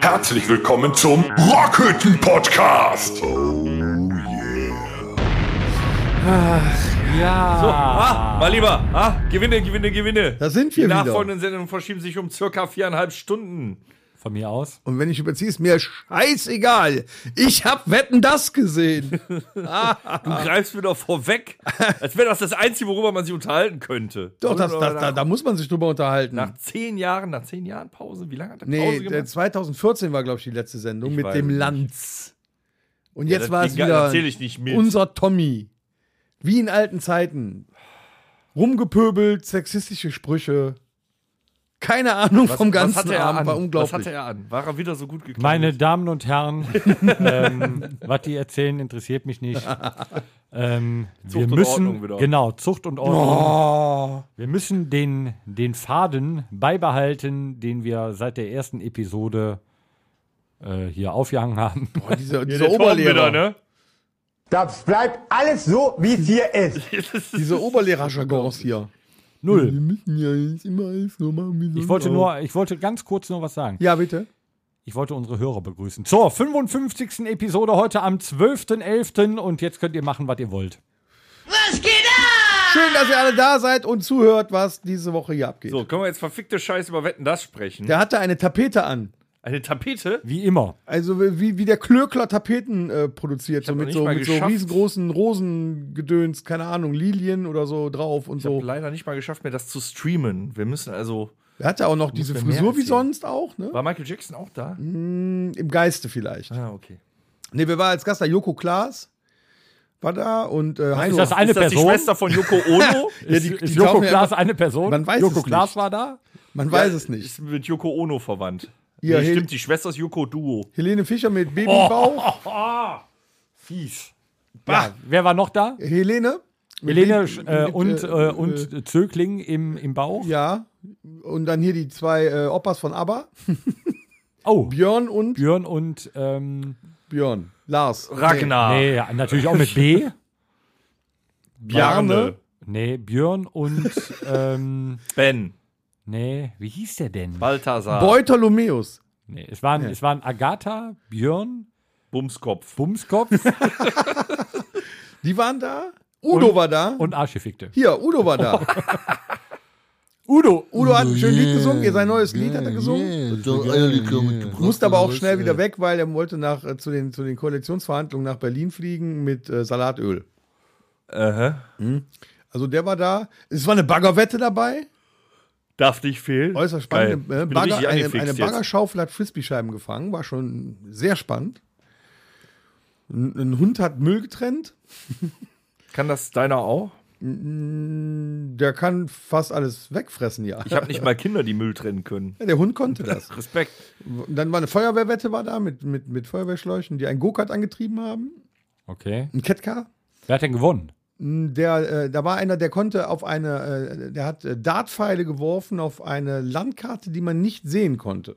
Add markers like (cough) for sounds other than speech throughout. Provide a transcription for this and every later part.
Herzlich willkommen zum Rockhütten Podcast. Ja. Ah, mal lieber. Ah, Gewinne, Gewinne, Gewinne. Da sind Die wir wieder. nachfolgenden Sendungen verschieben sich um circa viereinhalb Stunden. Von mir aus. Und wenn ich überziehe, ist mir scheißegal. Ich hab Wetten das gesehen. (laughs) Du greifst mir doch vorweg, als wäre das das Einzige, worüber man sich unterhalten könnte. Doch, das, das, da, nach, da muss man sich drüber unterhalten. nach zehn Jahren, nach zehn Jahren Pause, wie lange hat der nee, Pause gemacht? 2014 war, glaube ich, die letzte Sendung Ich mit dem nicht. Lanz. Und Ja, jetzt war es wieder unser Tommy. Wie in alten Zeiten. Rumgepöbelt, sexistische Sprüche. Keine Ahnung vom was ganzen hatte er Abend, an? war Was unglaublich. hatte er an? War er wieder so gut gekleidet? Meine Damen und Herren, (laughs) ähm, was die erzählen, interessiert mich nicht. Ähm, wir und müssen, Ordnung wieder. genau, Zucht und Ordnung. Oh, Wir müssen den, den Faden beibehalten, den wir seit der ersten Episode äh, hier aufgehangen haben. boah, dieser, Ja, dieser Torben Oberlehrer. wieder, ne? Das bleibt alles so, wie es hier ist. (laughs) Diese Oberlehrer-Jargons hier. Null. müssen ja nicht immer alles so machen wie Ich wollte nur, ich wollte ganz kurz noch was sagen. Ja, bitte. Ich wollte unsere Hörer begrüßen. Zur 55. Episode heute am 12.11. und jetzt könnt ihr machen, was ihr wollt. Schön, dass ihr alle da seid und zuhört, was diese Woche hier abgeht. So, können wir jetzt verfickte Scheiße über Wetten das sprechen? Der hatte eine Tapete an. Eine Tapete? Wie immer. Also wie, wie der Klöckler Tapeten äh, produziert, so mit, so, mit so riesengroßen Rosengedöns, keine Ahnung, Lilien oder so drauf und Ich habe so. leider nicht mal geschafft, mir das zu streamen. Wir müssen also. Er hatte auch noch diese Frisur wie sonst auch, ne? War Michael Jackson auch da? Im Geiste vielleicht. Ah, okay. Ne, wir waren als Gast da Joko Klaas war da und äh, Heino. Ist das eine Ist das die Person? Schwester von Yoko (laughs) Ono? Ja, ist, die- ist die Joko ja Klaas eine Person? Man weiß Joko es Klaas nicht. war da? Man weiß es nicht. Ist mit Yoko Ono verwandt. Ja, nee, Hel- stimmt, die Schwester ist Yoko Duo. Helene Fischer mit Babybauch. (laughs) Fies. Ja, wer war noch da? Helene. Helene äh, mit, und, äh, äh, und Zögling im, im Bauch. Ja. Und dann hier die zwei äh, Oppas von ABBA. (laughs) Oh, Björn und Björn und ähm, Björn. Lars. Ragnar. nee, ja, natürlich auch mit B. (laughs) Bjarne. Nee, Björn und ähm, Ben. Nee, wie hieß der denn? Balthasar. Nee. Beutolomeus. Nee, es waren, es waren Agatha, Björn, Bumskopf. Bumskopf (laughs) Die waren da. Udo war da. und Arschefickte. Hier, Udo war da. (laughs) Udo. Udo hat ein schönes Lied gesungen. Ihr sein neues Lied hat er gesungen. Musste aber auch schnell wieder weg, weil er wollte nach, äh, zu, den, zu den Koalitionsverhandlungen nach Berlin fliegen mit äh, Salatöl. Aha. Also der war da. Es war eine Baggerwette dabei. Darf nicht fehlen. Äußerst Geil. spannend. Äh, Bagger, eine, eine jetzt. Baggerschaufel hat Frisbee-Scheiben gefangen. War schon sehr spannend. Ein, ein Hund hat Müll getrennt. (laughs) Kann das deiner auch? Der kann fast alles wegfressen, ja. Ich habe nicht mal Kinder, die Müll trennen können. Ja, Der Hund konnte das. (laughs) Respekt. Dann war eine Feuerwehrwette war da mit, mit, mit Feuerwehrschläuchen, die ein Go-Kart angetrieben haben. Okay. Ein Catcar. Wer hat denn gewonnen? Der, äh, da war einer, der konnte auf eine, äh, der hat äh, Dartpfeile geworfen auf eine Landkarte, die man nicht sehen konnte.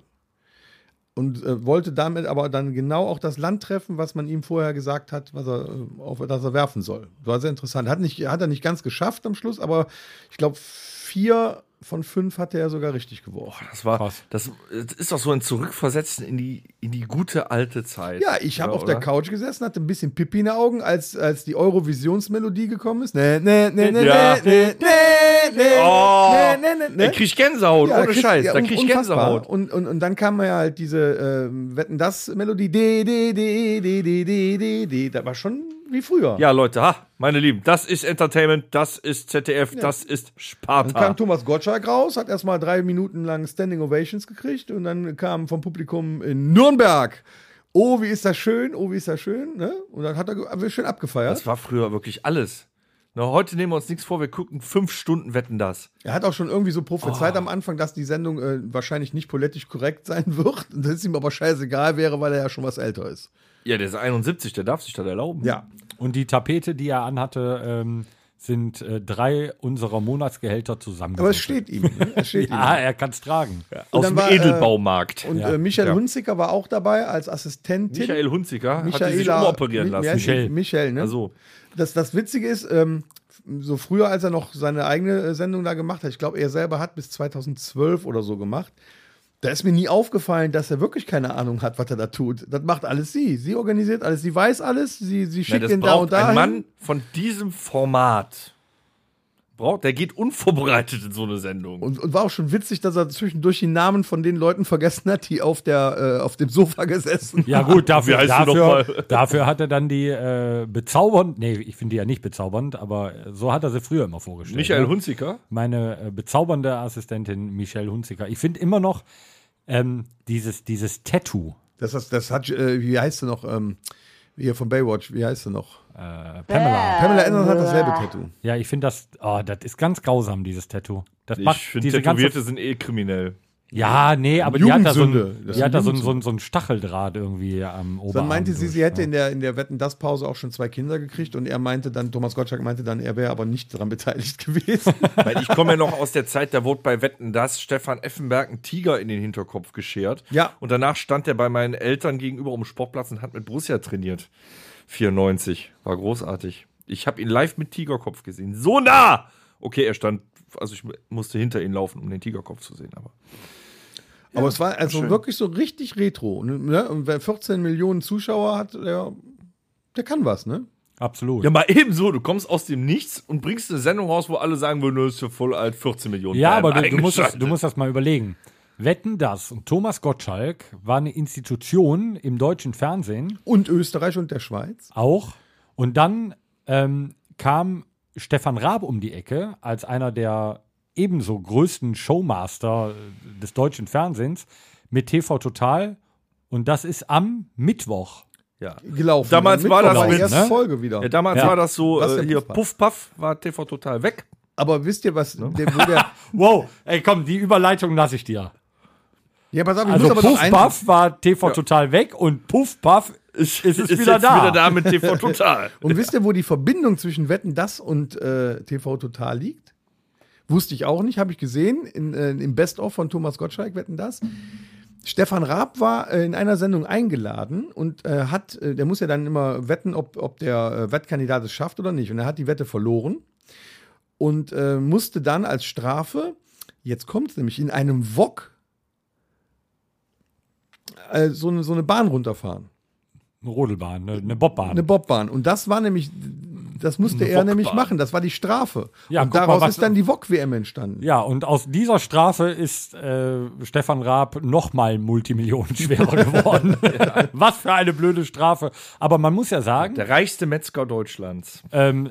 Und äh, wollte damit aber dann genau auch das Land treffen, was man ihm vorher gesagt hat, was er, äh, auf das er werfen soll. War sehr interessant. Hat, nicht, hat er nicht ganz geschafft am Schluss, aber ich glaube, vier von fünf hatte er sogar richtig geworfen. Das war, Krass. das ist doch so ein Zurückversetzen in die, in die gute alte Zeit. Ja, ich habe Ja, auf der oder? Couch gesessen, hatte ein bisschen Pipi in den Augen, als, als die Eurovisionsmelodie gekommen ist. Nee, nee, nee, nee, Ja. nee, nee, nee, Oh, nee, nee, nee, Da krieg ich Gänsehaut, ohne kriegst- Scheiß. ja, da krieg ich unfassbar. Gänsehaut. Und, und, und dann kam ja halt diese ähm, Wetten das Melodie. De, de, de, de, de, de, de, de. Das war schon wie früher. Ja, Leute, ha, meine Lieben, das ist Entertainment, das ist ZDF, das ist Dann Sparta. kam Thomas Gottschalk raus, hat erstmal drei Minuten lang Standing Ovations gekriegt und dann kam vom Publikum in Nürnberg. Oh, wie ist das schön, oh, wie ist das schön. Ne? Und dann hat er schön abgefeiert. Das war früher wirklich alles. Na, heute nehmen wir uns nichts vor, wir gucken fünf Stunden Wetten das. Er hat auch schon irgendwie so Oh. prophezeit am Anfang, dass die Sendung äh, wahrscheinlich nicht politisch korrekt sein wird. Und (laughs) das ihm aber scheißegal wäre, weil er ja schon was älter ist. Ja, der ist 71, der darf sich das erlauben. Ja. Und die Tapete, die er anhatte, ähm, sind äh, drei unserer Monatsgehälter zusammen. Aber es steht ihm. Ne? Es steht (laughs) Ja, ihm. er kann es tragen. Und Aus dem war, äh, Edelbaumarkt. Und Ja. äh, Michael Ja. Hunziker war auch dabei als Assistentin. Michael Hunziker hat Michaela, sich umoperieren lassen. Michelle. Michelle, ne? Also, Das, das Witzige ist, ähm, so früher, als er noch seine eigene äh, Sendung da gemacht hat, ich glaube, er selber hat bis 2012 oder so gemacht, da ist mir nie aufgefallen, dass er wirklich keine Ahnung hat, was er da tut. Das macht alles sie. Sie organisiert alles, sie weiß alles, sie, sie schickt das ihn da und da. ein Mann von diesem Format. Braucht, der geht unvorbereitet in so eine Sendung. Und, und war auch schon witzig, dass er zwischendurch die Namen von den Leuten vergessen hat, die auf, der, äh, auf dem Sofa gesessen Ja gut, dafür, dafür, dafür hat er dann die äh, bezaubernd, nee, ich finde die ja nicht bezaubernd, aber so hat er sie früher immer vorgestellt. Michael ne? Hunziker? Meine äh, bezaubernde Assistentin Michelle Hunziker. Ich finde immer noch ähm, dieses, dieses Tattoo. Das, das, das hat, äh, wie heißt sie noch? Ähm, hier von Baywatch, wie heißt sie noch? Äh, Pamela. Pamela Anderson hat dasselbe Tattoo. Ja, ich finde das, oh, das ist ganz grausam, dieses Tattoo. Das Ich macht finde, diese Tätowierte ganze, sind eh kriminell. Ja, nee, aber die hat da so ein, die hat da so ein, so ein, so ein Stacheldraht irgendwie am Oberarm. Dann meinte sie, durch, sie hätte ja. in der, in der Wetten-Das-Pause auch schon zwei Kinder gekriegt und er meinte dann, Thomas Gottschalk meinte dann, er wäre aber nicht daran beteiligt (laughs) gewesen. Weil ich komme ja noch aus der Zeit, da wurde bei Wetten das Stefan Effenberg ein Tiger in den Hinterkopf geschert. Ja. Und danach stand er bei meinen Eltern gegenüber um Sportplatz und hat mit Borussia trainiert. 94. War großartig. Ich habe ihn live mit Tigerkopf gesehen. So nah! Okay, er stand, also ich musste hinter ihn laufen, um den Tigerkopf zu sehen, aber. aber es war also wirklich so richtig retro. Ne? Und wer 14 Millionen Zuschauer hat, der, der kann was, ne? Absolut. Ja, mal ebenso, du kommst aus dem Nichts und bringst eine Sendung raus, wo alle sagen würden, das ist ja voll alt, 14 Millionen. Ja, aber du, du, musst das, du musst das mal überlegen. Wetten das und Thomas Gottschalk war eine Institution im deutschen Fernsehen Und Österreich und der Schweiz. auch. Und dann ähm, kam Stefan Raab um die Ecke als einer der ebenso größten Showmaster äh, des deutschen Fernsehens mit TV Total. Und das ist am Mittwoch. Ja. Gelaufen. Damals war das mit, die erste ne? Folge wieder. Ja, damals Ja. war das so, Was äh, hier Puff Puff war TV total weg. Aber wisst ihr, was, Ne? der, wo der, (laughs) Wow, ey komm, die Überleitung lasse ich dir. ja, pass auf, ich Also muss aber Puff Puff war TV Total weg und Puff Puff ist, ist, es wieder jetzt da. wieder da mit TV total. (laughs) Und wisst ihr, wo die Verbindung zwischen Wetten das und äh, TV Total liegt? Wusste ich auch nicht, habe ich gesehen in, äh, im Best-of von Thomas Gottschalk, Wetten das. Stefan Raab war äh, in einer Sendung eingeladen und äh, hat, äh, der muss ja dann immer wetten, ob, ob der äh, Wettkandidat es schafft oder nicht. Und er hat die Wette verloren und äh, musste dann als Strafe, jetzt kommt es nämlich, in einem Wok äh, so, eine, so eine Bahn runterfahren. Eine Rodelbahn, eine, eine Bobbahn. Eine Bobbahn. Und das war nämlich, das musste er nämlich machen. Das war die Strafe. Ja, und mal, daraus was- ist dann die Wok-WM entstanden. Ja, und aus dieser Strafe ist äh, Stefan Raab nochmal multimillionenschwerer (laughs) geworden. (laughs) Was für eine blöde Strafe. Aber man muss ja sagen, Der reichste Metzger Deutschlands. ähm,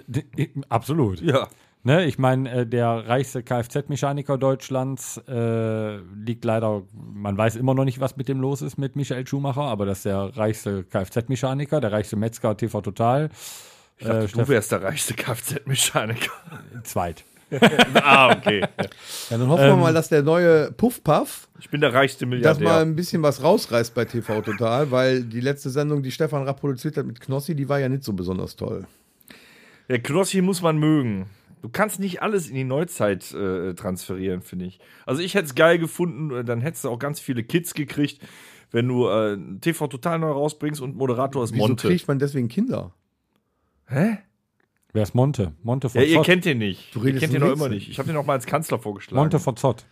absolut. Ja. Ne, ich meine, äh, der reichste Kfz-Mechaniker Deutschlands äh, liegt leider, man weiß immer noch nicht, was mit dem los ist mit Michael Schumacher, aber das ist der reichste Kfz-Mechaniker, der reichste Metzger TV Total. Ich dachte, Äh, du wärst der reichste Kfz-Mechaniker. (laughs) Zweit. (laughs) ah, okay. Ja, dann hoffen wir mal, dass der neue Puff Puff Ich bin der reichste das mal Milliardär. ein bisschen was rausreißt bei TV Total, weil die letzte Sendung, die Stefan Rapp produziert hat mit Knossi, die war ja nicht so besonders toll. Der Knossi muss man mögen. Du kannst nicht alles in die Neuzeit äh, transferieren, finde ich. Also ich hätte es geil gefunden, äh, dann hättest du auch ganz viele Kids gekriegt, wenn du äh, TV total neu rausbringst und Moderator ist Wieso Monte. kriegt man deswegen Kinder? Hä? Wer ist Monte? Monte von Ja, ihr Zott. kennt den nicht. Du ihr redest kennt den noch Rätsel. immer nicht. Ich habe den noch mal als Kanzler vorgeschlagen. Monte von Zott.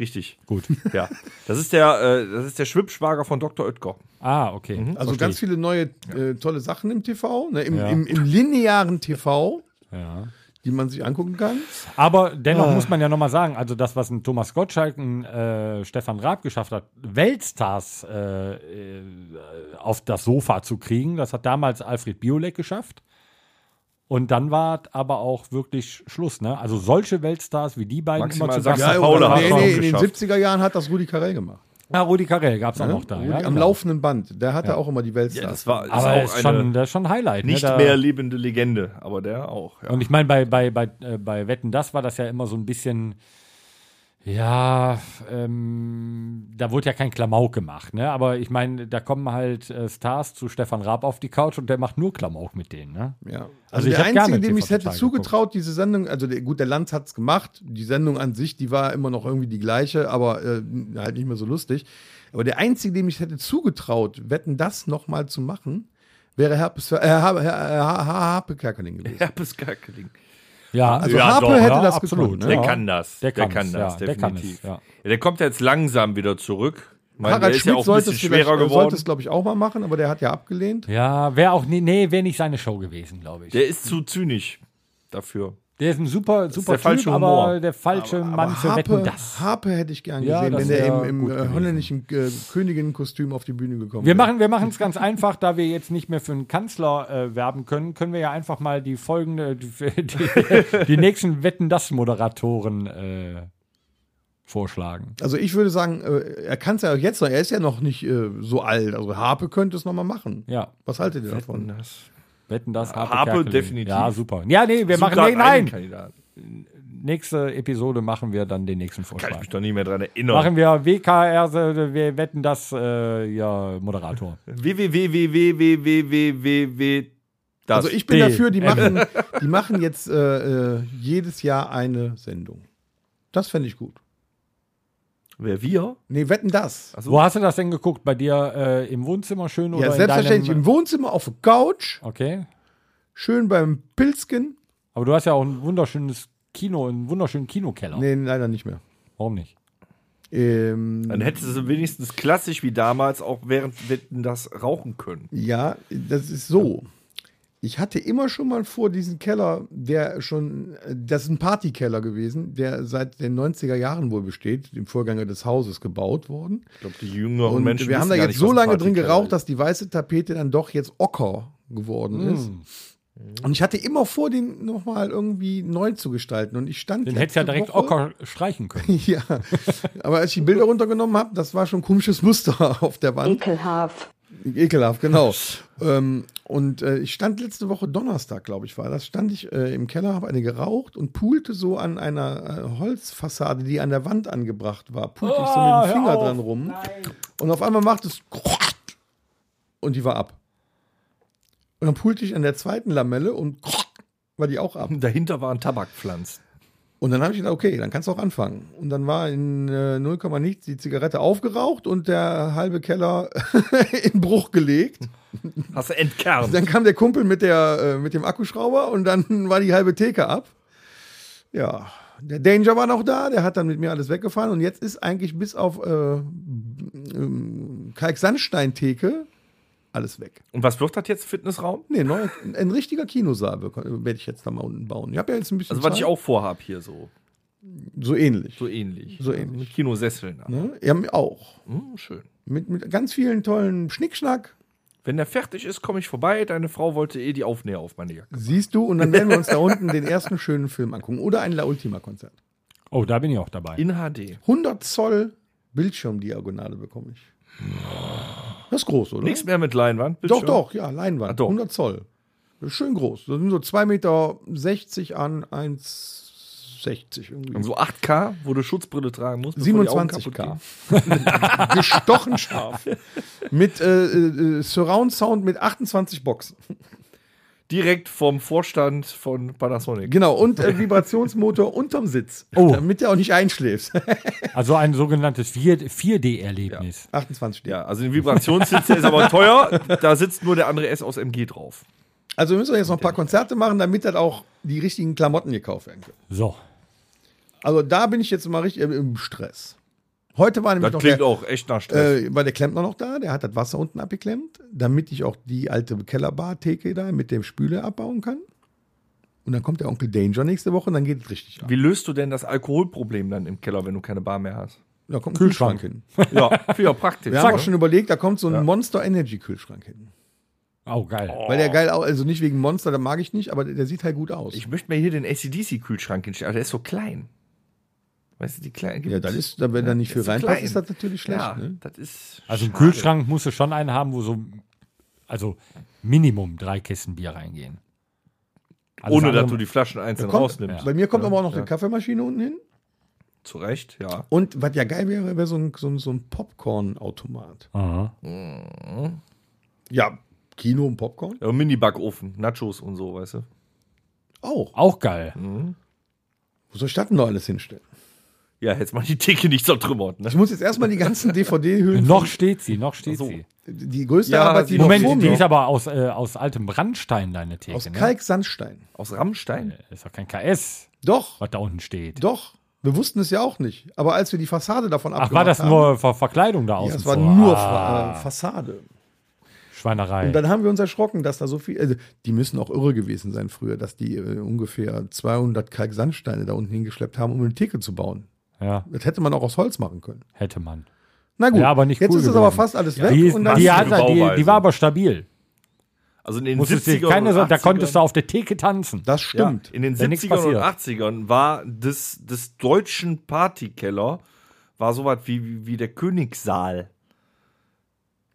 Richtig. Gut. (laughs) Ja. Das ist der, äh, das ist der Schwippschwager von Dr. Oetker. Ah, okay. Also Versteh ganz ich. viele neue äh, tolle Sachen im TV, ne? Im, Ja. im, im linearen TV, Ja. Die man sich angucken kann. Aber dennoch muss man ja nochmal sagen, also das, was ein Thomas Gottschalk, ein äh, Stefan Raab geschafft hat, Weltstars äh, äh, auf das Sofa zu kriegen, das hat damals Alfred Biolek geschafft. Und dann war aber auch wirklich Schluss, ne? Also solche Weltstars wie die beiden Maximal immer zu Sachsen Gast Ja, nee, nee, in den geschafft. 70er Jahren hat das Rudi Carell gemacht. Ja, Rudi Carell gab es auch Ne? noch da. Rudi, ja, am genau. laufenden Band. Der hatte auch immer die Weltstars. Ja, das war ist Aber auch ist schon, eine das ist schon ein Highlight. nicht ne? Da- mehr lebende Legende, aber der auch. Ja. Und ich meine, bei, bei, bei, äh, bei Wetten, das war das ja immer so ein bisschen, Ja, ähm, da wurde ja kein Klamauk gemacht, ne? Aber ich meine, da kommen halt äh, Stars zu Stefan Raab auf die Couch und der macht nur Klamauk mit denen, ne? Ja. Also Also, der Einzige, dem ich es hätte zugetraut, diese Sendung, also der, gut, der Lanz hat es gemacht. Die Sendung an sich, die war immer noch irgendwie die gleiche, aber äh, halt nicht mehr so lustig. Aber der Einzige, dem ich es hätte zugetraut, wetten, das nochmal zu machen, wäre Herpes, äh, Harpe Kerkeling gewesen. Herpes Kerkeling. Ja, Also Ja, Harpe doch, hätte ja, das absolut, gekonnt. ne? Der Ja. kann das. Der der kann das, ja, der kann definitiv. es, ja. Ja, der kommt ja jetzt langsam wieder zurück. Meine, der Harald ist ja Schmidt auch ein sollte bisschen es, äh, sollte geworden. es, glaube ich, auch mal machen, aber der hat ja abgelehnt. Ja, wäre auch, nee, nee wäre nicht seine Show gewesen, glaube ich. Der ist zu zynisch dafür. Der ist ein super, super der Typ, aber der falsche Mann für Wetten Harpe, das. Harpe hätte ich gern Ja, gesehen, das wenn der im, im äh, holländischen äh, Königin-Kostüm auf die Bühne gekommen Wir wäre. machen wir machen es ganz einfach, da wir jetzt nicht mehr für einen Kanzler äh, werben können, können wir ja einfach mal die folgende, die, die, die nächsten Wetten das Moderatoren äh, vorschlagen. Also ich würde sagen, äh, er kann es ja auch jetzt noch, er ist ja noch nicht äh, so alt. Also Harpe könnte es nochmal machen. Ja, Was haltet ihr davon? Das Wetten das Harpe, Harpe Kerkeling. definitiv. Ja, super. Ja, nee, wir Such machen nee, nein. Kandidaten. Nächste Episode machen wir dann den nächsten Kann ich Vorschlag. mich doch nicht mehr dran erinnern. Machen wir WKR, äh, wir wetten das äh, ja Moderator. www.www das. Also ich bin D. dafür, die machen, die machen jetzt äh, äh, jedes Jahr eine Sendung. Das fände ich gut. Wer wir? Nee, wetten das. Also, Wo hast du das denn geguckt? Bei dir äh, im Wohnzimmer schön oder ja, in selbstverständlich deinem, im Wohnzimmer auf der Couch, Okay. schön beim Pilzken. Aber du hast ja auch ein wunderschönes Kino, einen wunderschönen Kinokeller. Nee, leider nicht mehr. Warum nicht? Ähm, Dann hättest du wenigstens klassisch wie damals auch während Wetten das rauchen können. Ja, das ist so. Ich hatte immer schon mal vor, diesen Keller, der schon, das ist ein Partykeller gewesen, der seit den 90er Jahren wohl besteht, dem Vorgänger des Hauses gebaut worden. Ich glaube, die jüngeren Und Menschen wir haben da jetzt nicht, so lange drin geraucht, ist. dass die weiße Tapete dann doch jetzt ocker geworden ist. Hm. Und ich hatte immer vor, den nochmal irgendwie neu zu gestalten. Und ich stand. Den hättest du ja direkt Woche- Ocker streichen können. (laughs) Ja, aber als ich die Bilder runtergenommen habe, das war schon ein komisches Muster (laughs) auf der Wand. Ekelhaft. Ekelhaft, genau. (laughs) ähm, und äh, ich stand letzte Woche Donnerstag, glaube ich, war das, stand ich äh, im Keller, habe eine geraucht und pulte so an einer äh, Holzfassade, die an der Wand angebracht war, pulte ich so Oh, mit dem Finger hör auf. dran rum. Und auf einmal macht es (laughs) und die war ab. Und dann pulte ich an der zweiten Lamelle und (laughs) war die auch ab. Dahinter waren Tabakpflanzen. Und dann habe ich gedacht, okay, dann kannst du auch anfangen. Und dann war in äh, 0, nichts die Zigarette aufgeraucht und der halbe Keller (laughs) in Bruch gelegt. Hast du entkernt. Dann kam der Kumpel mit, der, äh, mit dem Akkuschrauber und dann war die halbe Theke ab. Ja, der Danger war noch da, der hat dann mit mir alles weggefahren und jetzt ist eigentlich bis auf äh, ähm, Kalksandstein-Theke alles weg. Und was wird das jetzt, Fitnessraum? Nee, neu, ein richtiger Kinosaal werde ich jetzt da mal unten bauen. Ich habe ja jetzt ein bisschen Also was ich Zeit. auch vorhab hier so. so ähnlich. So ähnlich. So ähnlich. Mit Kinosesseln. Ne? Ja, mir auch. Hm, schön. Mit, mit ganz vielen tollen Schnickschnack. Wenn der fertig ist, komme ich vorbei. Deine Frau wollte eh die Aufnäher auf meine Jacke. Siehst du, und dann werden wir uns da unten den ersten schönen Film angucken. Oder ein La Ultima-Konzert. Oh, da bin ich auch dabei. In HD. 100 Zoll Bildschirmdiagonale bekomme ich. Das ist groß, oder? Nichts mehr mit Leinwand. Doch, Bildschirm. doch, ja, Leinwand. Ah, doch. 100 Zoll. Schön groß. Das sind so 2,60 Meter an 1,60 irgendwie. Und so 8K, wo du Schutzbrille tragen musst. bevor die Augen kaputt 27K. gehen. (laughs) Gestochen scharf. mit äh, äh, Surround Sound mit 28 Boxen. Direkt vom Vorstand von Panasonic. Genau, und äh, Vibrationsmotor unterm Sitz. (laughs) Oh. Damit du auch nicht einschläfst. (laughs) Also ein sogenanntes 4 4D-Erlebnis. 28 steht. Ja, also ein Vibrationssitz, der ist aber teuer. Da sitzt nur der andere S aus MG drauf. Also müssen wir jetzt noch ein paar Konzerte machen, damit dann auch die richtigen Klamotten gekauft werden können. So. Also da bin ich jetzt mal richtig im Stress. Heute war nämlich Das noch klingt der, auch echt nach Stress. äh, war der Klempner noch da, der hat das Wasser unten abgeklemmt, damit ich auch die alte Kellerbar-Theke da mit dem Spüle abbauen kann. Und dann kommt der Onkel Danger nächste Woche und dann geht es richtig ab. Wie löst du denn das Alkoholproblem dann im Keller, wenn du keine Bar mehr hast? Da kommt ein Kühlschrank. Kühlschrank hin. (laughs) Ja, viel praktisch. Wir haben auch schon überlegt, da kommt so ein Monster Energy Kühlschrank hin. Oh, geil. Weil der geil, also nicht wegen Monster, da mag ich nicht, aber der, sieht halt gut aus. Ich möchte mir hier den ACDC-Kühlschrank hinstellen, aber der ist so klein. Weißt du, die kleinen. ja, das ist, wenn da nicht viel reinpasst, klein. ist das natürlich schlecht. Ja, Ne? das ist. Also ein schade. Kühlschrank musst du schon einen haben, wo so, also Minimum drei Kisten Bier reingehen. Alles Ohne andere- dass du die Flaschen einzeln Kommt, rausnimmst. Bei mir kommt aber auch noch eine Kaffeemaschine unten hin. Zu Recht, ja. Und was ja geil wäre, wäre so ein, so ein, so ein Popcorn-Automat. Aha. Ja, Kino und Popcorn? ja Mini-Backofen, Nachos und so, weißt du. Auch. Auch geil. Wo soll ich das denn noch alles hinstellen? Ja, hättest mal die Theke nicht zertrümmert, ne? Ich muss jetzt erstmal die ganzen DVD-Hüllen. (laughs) Noch steht sie, noch steht so. sie. Die größte Ja, Arbeit, die die- noch Moment, vor die ist aber aus, äh, aus altem Brandstein, deine Theke. aus ne? Kalksandstein. Aus Rammstein? Ist doch kein KS, Doch, was da unten steht. doch. Wir wussten es ja auch nicht. Aber als wir die Fassade davon Ach, war das haben, nur Ver Verkleidung da Ja, außen es war vor? nur ah, äh, Fassade. Schweinerei. Und dann haben wir uns erschrocken, dass da so viel, also die müssen auch irre gewesen sein früher, dass die äh, ungefähr 200 Kalksandsteine da unten hingeschleppt haben, um eine Theke zu bauen. Ja, Das hätte man auch aus Holz machen können. hätte man. Na gut, Ja, aber nicht jetzt cool ist es aber fast alles weg. Die, ist, und dann die, hat, die, die war aber stabil. Also in den Musstest 70er dir keine, und so- da 80ern konntest du auf der Theke tanzen. das Ja, stimmt. in den Wenn nichts 70ern und passiert. 80ern war des, des deutschen Partykeller war sowas wie, wie, wie der Königssaal.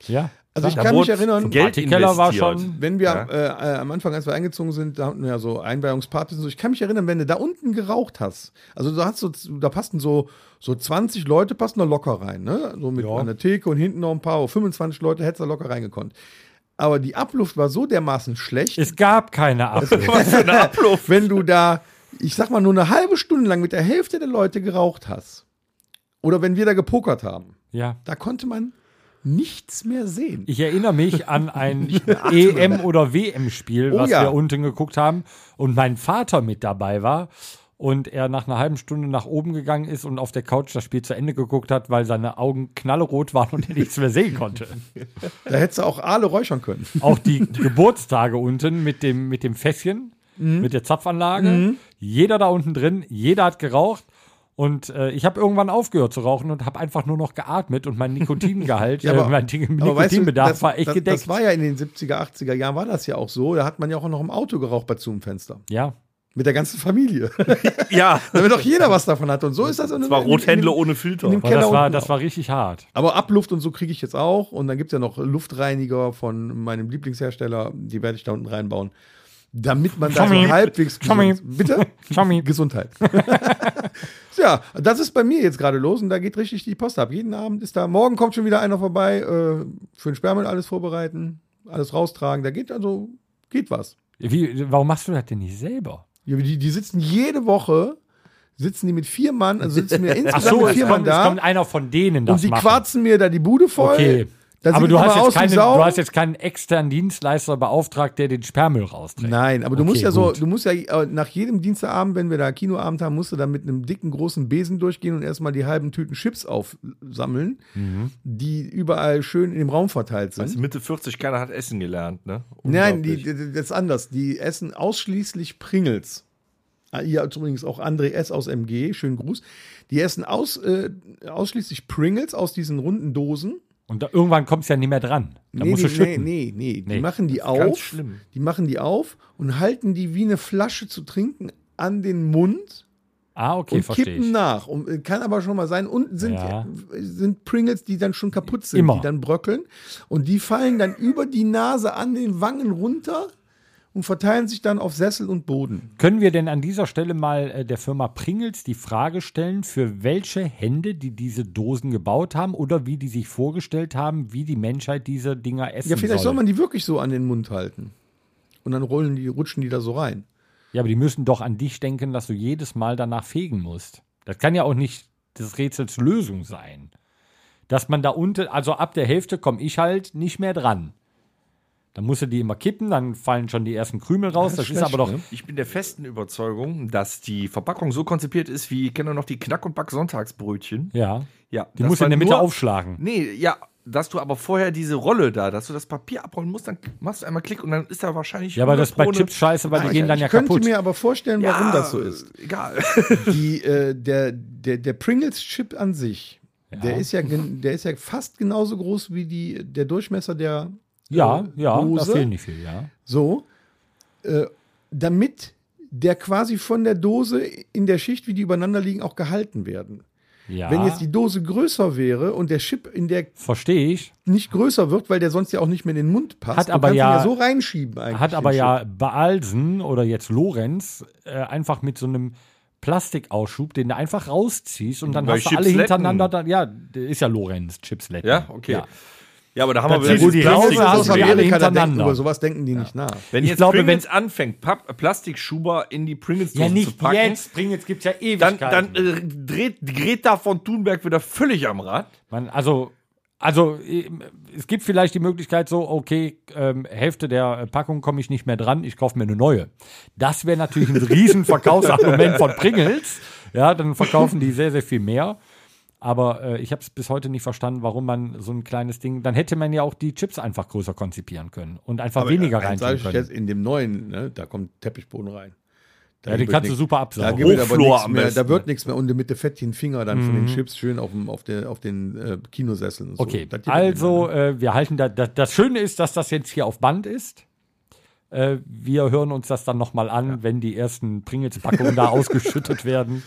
Ja. Also ich Da kann mich erinnern, Geld war schon- wenn wir Ja. äh, äh, am Anfang, als wir eingezogen sind, da hatten wir ja so Einweihungspartys und so. Ich kann mich erinnern, wenn du da unten geraucht hast, also da hast du, da passten so, so 20 Leute, passen da locker rein, ne? So mit Ja. einer Theke und hinten noch ein paar, 25 Leute hättest du da locker reingekonnt. Aber die Abluft war so dermaßen schlecht, Es gab keine Abluft. (laughs) Was für eine Abluft. wenn du da, ich sag mal, nur eine halbe Stunde lang mit der Hälfte der Leute geraucht hast. Oder wenn wir da gepokert haben, ja. da konnte man nichts mehr sehen. Ich erinnere mich (laughs) an ein EM- oder WM-Spiel, Oh was ja. wir unten geguckt haben und mein Vater mit dabei war und er nach einer halben Stunde nach oben gegangen ist und auf der Couch das Spiel zu Ende geguckt hat, weil seine Augen knallerot waren und er nichts mehr sehen konnte. Da hättest du auch Aale räuchern können. Auch die Geburtstage unten mit dem, mit dem Fässchen, Mhm. mit der Zapfanlage. Jeder da unten drin, jeder hat geraucht. Und äh, ich habe irgendwann aufgehört zu rauchen und habe einfach nur noch geatmet und mein Nikotingehalt, (laughs) Ja, aber- äh, mein Aber weißt du, Nikotinbedarf das, war echt das, gedeckt. Das war ja in den 70er, 80er Jahren war das ja auch so. Da hat man ja auch noch im Auto geraucht bei Zoom-Fenster. ja. Mit der ganzen Familie. (laughs) Ja, (laughs) Damit doch jeder was davon hat. Und so ist das. in- das war Rothändler ohne Filter. das war, das war richtig hart. Aber Abluft und so kriege ich jetzt auch. Und dann gibt es ja noch Luftreiniger von meinem Lieblingshersteller. Die werde ich da unten reinbauen. Damit man da so halbwegs gesund, Bitte? Tommy. (laughs) Gesundheit. (laughs) ja, das ist bei mir jetzt gerade los und da geht richtig die Post ab. Jeden Abend ist da, morgen kommt schon wieder einer vorbei, äh, für den Sperrmüll alles vorbereiten, alles raustragen. Da geht also, geht was. Wie, warum machst du das denn nicht selber? Ja, die, die sitzen jede Woche, sitzen die mit vier Mann, also sitzen wir (laughs) Ach insgesamt so, mit es vier Mann kommt, es da kommt einer von denen das und die machen. quarzen mir da die Bude voll. Okay. Da aber du hast, jetzt keine, du hast jetzt keinen externen Dienstleister beauftragt, der den Sperrmüll rausträgt. Nein, aber du Okay, musst ja so, gut. du musst ja äh, nach jedem Dienstagabend, wenn wir da Kinoabend haben, musst du da mit einem dicken, großen Besen durchgehen und erstmal die halben Tüten Chips aufsammeln, Mhm. die überall schön in dem Raum verteilt sind. Du, Mitte 40, keiner hat Essen gelernt, ne? Nein, die, das ist anders. Die essen ausschließlich Pringles. Ah, Hier hat übrigens auch André S. aus MG, schönen Gruß. Die essen aus, äh, ausschließlich Pringles aus diesen runden Dosen. Und da, irgendwann kommst du ja nicht mehr dran. Da nee, musst du nee, schütten. nee, nee, Die Nee, machen die ganz auf. schlimm. Die machen die auf und halten die wie eine Flasche zu trinken an den Mund Ah, okay, und verstehe kippen ich. nach. Und, äh, kann aber schon mal sein. Unten sind, Ja. sind Pringles, die dann schon kaputt sind, Immer. die dann bröckeln. Und die fallen dann über die Nase an den Wangen runter und verteilen sich dann auf Sessel und Boden. Können wir denn an dieser Stelle mal äh, der Firma Pringles die Frage stellen, für welche Hände die diese Dosen gebaut haben oder wie die sich vorgestellt haben, wie die Menschheit diese Dinger essen Ja, vielleicht soll soll? man die wirklich so an den Mund halten. Und dann rollen die, rutschen die da so rein. Ja, aber die müssen doch an dich denken, dass du jedes Mal danach fegen musst. Das kann ja auch nicht des Rätsels Lösung sein. Dass man da unten, also ab der Hälfte komme ich halt nicht mehr dran. Dann musst du die immer kippen, dann fallen schon die ersten Krümel raus. Das, ist schlecht, aber doch. ne? Ich bin der festen Überzeugung, dass die Verpackung so konzipiert ist, wie, kennt ihr noch die Knack- und Back-Sonntagsbrötchen? Ja. Ja. Die musst du in der Mitte nur- aufschlagen. Nee, ja, dass du aber vorher diese Rolle da, dass du das Papier abrollen musst, dann machst du einmal Klick und dann ist da wahrscheinlich. Ja, aber das ist bei 100 Chips scheiße, weil die Ah, gehen dann ich ja könnte kaputt. mir aber vorstellen, warum Ja, das so ist. Egal. (laughs) Die, äh, der, der, der Pringles-Chip an sich, der, ist ja, der ist ja fast genauso groß wie die, der Durchmesser der ja, äh, ja, da Dose. fehlt nicht viel, ja. So, äh, damit der quasi von der Dose in der Schicht, wie die übereinander liegen, auch gehalten werden. Ja, Wenn jetzt die Dose größer wäre und der Chip in der verstehe ich. nicht größer wird, weil der sonst ja auch nicht mehr in den Mund passt, Hat du aber ja- ja so reinschieben eigentlich. Hat aber ja Baalsen oder jetzt Lorenz äh, einfach mit so einem Plastikausschub, den du einfach rausziehst und dann Bei hast du alle hintereinander. Dann, ja, der ist ja Lorenz, Chipsletten. Ja, okay. Ja, Ja. aber da haben wir wieder dieses die Plastik- aus Amerika, da denken, über sowas denken die nicht nach. Wenn Ich jetzt glaube, Pringles anfängt, Papp, Plastikschuber in die pringles Ja, zu packen, jetzt. Jetzt gibt's ja dann, Ewigkeiten. dann äh, dreht Greta von Thunberg wieder völlig am Rad. Man, also, also äh, es gibt vielleicht die Möglichkeit so, okay, ähm, Hälfte der Packung komme ich nicht mehr dran, ich kaufe mir eine neue. Das wäre natürlich ein riesen Verkaufsargument von Pringles. Ja, dann verkaufen die sehr, sehr viel mehr. Aber äh, ich habe es bis heute nicht verstanden, warum man so ein kleines Ding, dann hätte man ja auch die Chips einfach größer konzipieren können und einfach weniger eins sag reintun ich können. jetzt, in dem neuen, ne, da kommt Teppichboden rein. Da Ja, den wird kannst du nix- super Da aber Hochflor nichts am mehr, besten. da wird nichts mehr und mit den fettigen Finger dann von den Chips schön auf, dem, auf, der, auf den äh, Kinosesseln. Und so. Okay, also mehr, äh, wir halten da, das, das Schöne ist, dass das jetzt hier auf Band ist. Äh, wir hören uns das dann nochmal an, wenn die ersten Pringles-Packungen da (laughs) ausgeschüttet werden.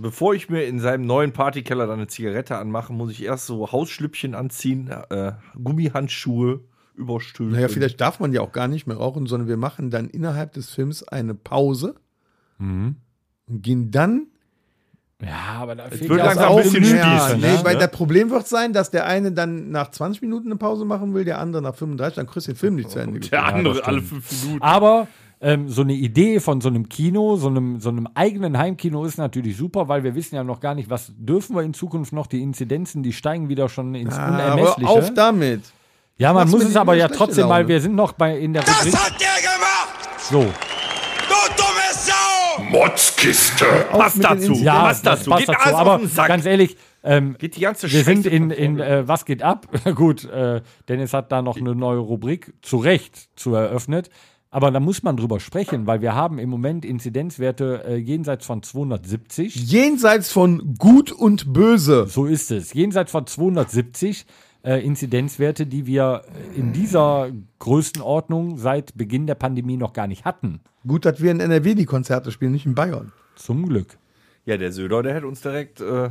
Bevor ich mir in seinem neuen Partykeller dann eine Zigarette anmache, muss ich erst so Hausschlüppchen anziehen, äh, Gummihandschuhe, Überstülpen. ne? Naja, vielleicht darf man ja auch gar nicht mehr rauchen, sondern wir machen dann innerhalb des Films eine Pause Mhm. und gehen dann Ja, aber da fehlt wird ja langsam auch ein bisschen ja, spießen, ne? nee, weil das Problem wird sein, dass der eine dann nach 20 Minuten eine Pause machen will, der andere nach 35, dann kriegst du den Film nicht zu Ende. Der geguckt. andere alle fünf Minuten. Aber ähm, so eine Idee von so einem Kino, so einem, so einem eigenen Heimkino ist natürlich super, weil wir wissen ja noch gar nicht, was dürfen wir in Zukunft noch. Die Inzidenzen, die steigen wieder schon ins Ah, Unermessliche. aber auf damit. ja, man muss es aber ja trotzdem mal, Laune. wir sind noch bei in der Was Rubrik. hat der gemacht? So, Du dumme Sau! Motzkiste. Passt dazu. Ja, passt dazu. passt Geht dazu. alles auf Aber den Sack. ganz ehrlich, ähm, Geht die ganze Wir sind in, in äh, Was geht ab? (laughs) Gut, äh, Dennis hat da noch eine neue Rubrik zu Recht zu eröffnet. Aber da muss man drüber sprechen, weil wir haben im Moment Inzidenzwerte äh, jenseits von 270. Jenseits von Gut und Böse. So ist es. Jenseits von 270 äh, Inzidenzwerte, die wir äh, in dieser Größenordnung seit Beginn der Pandemie noch gar nicht hatten. Gut, dass wir in NRW die Konzerte spielen, nicht in Bayern. Zum Glück. Ja, der Söder, der hätte uns direkt, äh,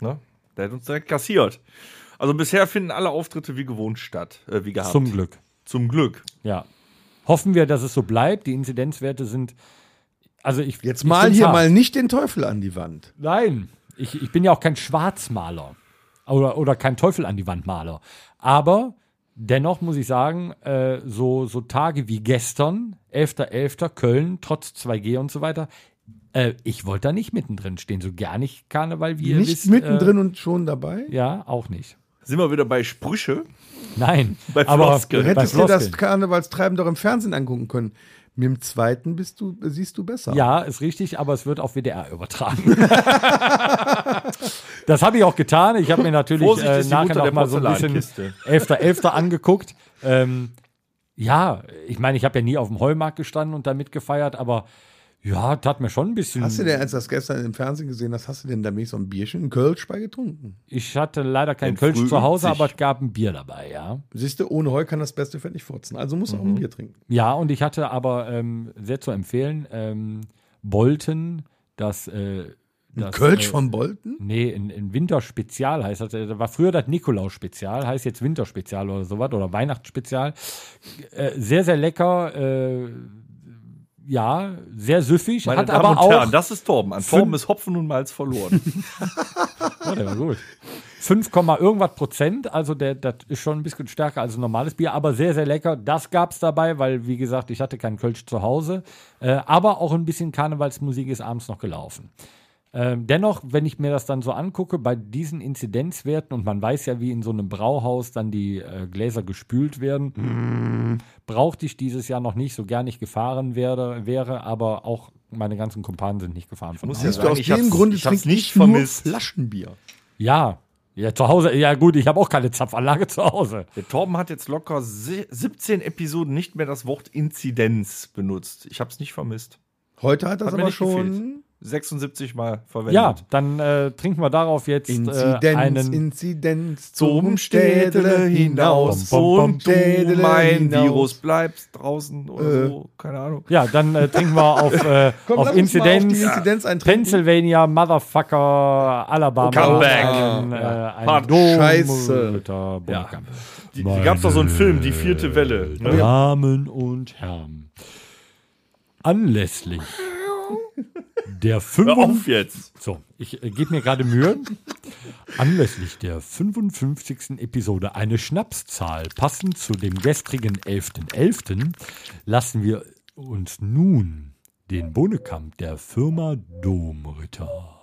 ne? Der hätte uns direkt kassiert. Also bisher finden alle Auftritte wie gewohnt statt, äh, wie gehabt. Zum Glück. Zum Glück. Ja. Hoffen wir, dass es so bleibt. Die Inzidenzwerte sind. Also ich Jetzt ich mal find's hier hart. mal nicht den Teufel an die Wand. Nein, ich, ich bin ja auch kein Schwarzmaler oder, oder kein Teufel an die Wand Maler. Aber dennoch muss ich sagen, äh, so, so Tage wie gestern, 11.11. Köln, trotz 2G und so weiter, äh, ich wollte da nicht mittendrin stehen, so gar nicht Karneval, wie ihr nicht wisst. mittendrin und schon dabei. Äh, ja, auch nicht. Sind wir wieder bei Sprüche? Nein, Bei aber Floskeln. Du Bei hättest dir das. Karnevalstreiben doch im Fernsehen angucken können. Mit dem zweiten bist du, siehst du besser. Ja, ist richtig, aber es wird auf WDR übertragen. (laughs) das habe ich auch getan. Ich habe mir natürlich Vorsicht, äh, nachher noch mal so ein bisschen Porzellankiste. 11.11. angeguckt. Ähm, ja, ich meine, ich habe ja nie auf dem Heumarkt gestanden und da mitgefeiert, aber ja, tat mir schon ein bisschen. Hast du denn, als du das gestern im Fernsehen gesehen hast, hast du denn da nicht so ein Bierchen, ein Kölsch bei getrunken? ich hatte leider kein Kölsch zu Hause, aber es gab ein Bier dabei, ja. Siehst du, ohne Heu kann das beste Fett nicht furzen. Also muss auch Mhm. ein Bier trinken. Ja, und ich hatte aber ähm, sehr zu empfehlen, ähm, Bolten, das. Äh, das Kölsch äh, von Bolten? Nee, ein, ein Winterspezial heißt das. Das war früher das Nikolaus-Spezial, heißt jetzt Winterspezial oder sowas oder Weihnachtsspezial. Äh, sehr, sehr lecker. Äh, ja, sehr süffig. Meine hat Damen aber und auch. Herren, das ist Torben. An Torben ist Hopfen und Malz verloren. Ja, der war gut. 5, Komma irgendwas Prozent, also der, das ist schon ein bisschen stärker als ein normales Bier, aber sehr, sehr lecker. Das gab es dabei, weil, wie gesagt, ich hatte keinen Kölsch zu Hause. Äh, aber auch ein bisschen Karnevalsmusik ist abends noch gelaufen. Ähm, dennoch, wenn ich mir das dann so angucke, bei diesen Inzidenzwerten, und man weiß ja, wie in so einem Brauhaus dann die äh, Gläser gespült werden, brauchte ich dieses Jahr noch nicht, so gern ich gefahren werde, wäre, aber auch meine ganzen Kumpanen sind nicht gefahren. Von muss ja du, aus ich dem hab's- Grunde ich nicht ich nur vermisst. Flaschenbier. Ja, ja, zu Hause, ja gut, ich habe auch keine Zapfanlage zu Hause. Der Torben hat jetzt locker se- 17 Episoden nicht mehr das Wort Inzidenz benutzt. Ich habe es nicht vermisst. Heute hat das Hat aber nicht schon gefehlt. 76 Mal verwendet. Ja, dann äh, trinken wir darauf jetzt äh, Inzidenz, einen. Inzidenz Zum Städele hinaus Bom, bom, bom. und du mein hinaus. Virus bleibst draußen oder so, keine Ahnung. ja, dann äh, trinken wir auf, äh, (laughs) Komm, auf Inzidenz. auf Inzidenz. Pennsylvania, Motherfucker, Alabama. Comeback. Ein, äh, Ja. ein Scheiße. Bonnekamp. Die, die gab es doch so einen Film, die vierte Welle. Ne? Damen und Herren, anlässlich (laughs) Der Hör 5. auf jetzt. So, ich äh, gebe mir gerade Mühe. Anlässlich der 55. Episode eine Schnapszahl passend zu dem gestrigen 11.11. lassen wir uns nun den Bohnekamp der Firma Domritter.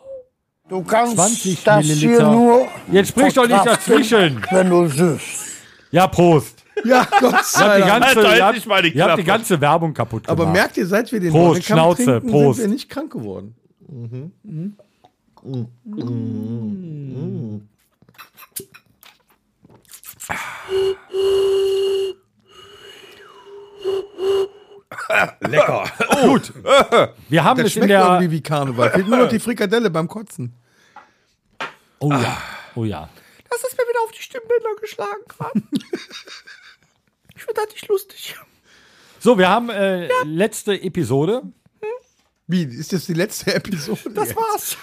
Du kannst 20 das hier Milliliter. nur Jetzt sprich doch nicht dazwischen. wenn du süßt. Ja, Prost. Ja, Gott Ihr habt sei die Dank. ganze, Alter, halt ihr habt, nicht mal die ihr habt die ganze Werbung kaputt gemacht. Aber merkt ihr, seit wir den Prost, Schnauze, trinken, Prost. sind wir nicht krank geworden. Lecker. (laughs) Gut. Wir haben Das es in schmeckt der. irgendwie wie Karneval. Fehlt nur noch die Frikadelle beim Kotzen. Oh ja. Oh ja. Das ist mir wieder auf die Stimmbänder geschlagen gerade. (laughs) ich finde das nicht lustig. So, wir haben äh, letzte Episode. Wie, ist das die letzte Episode? Das war's.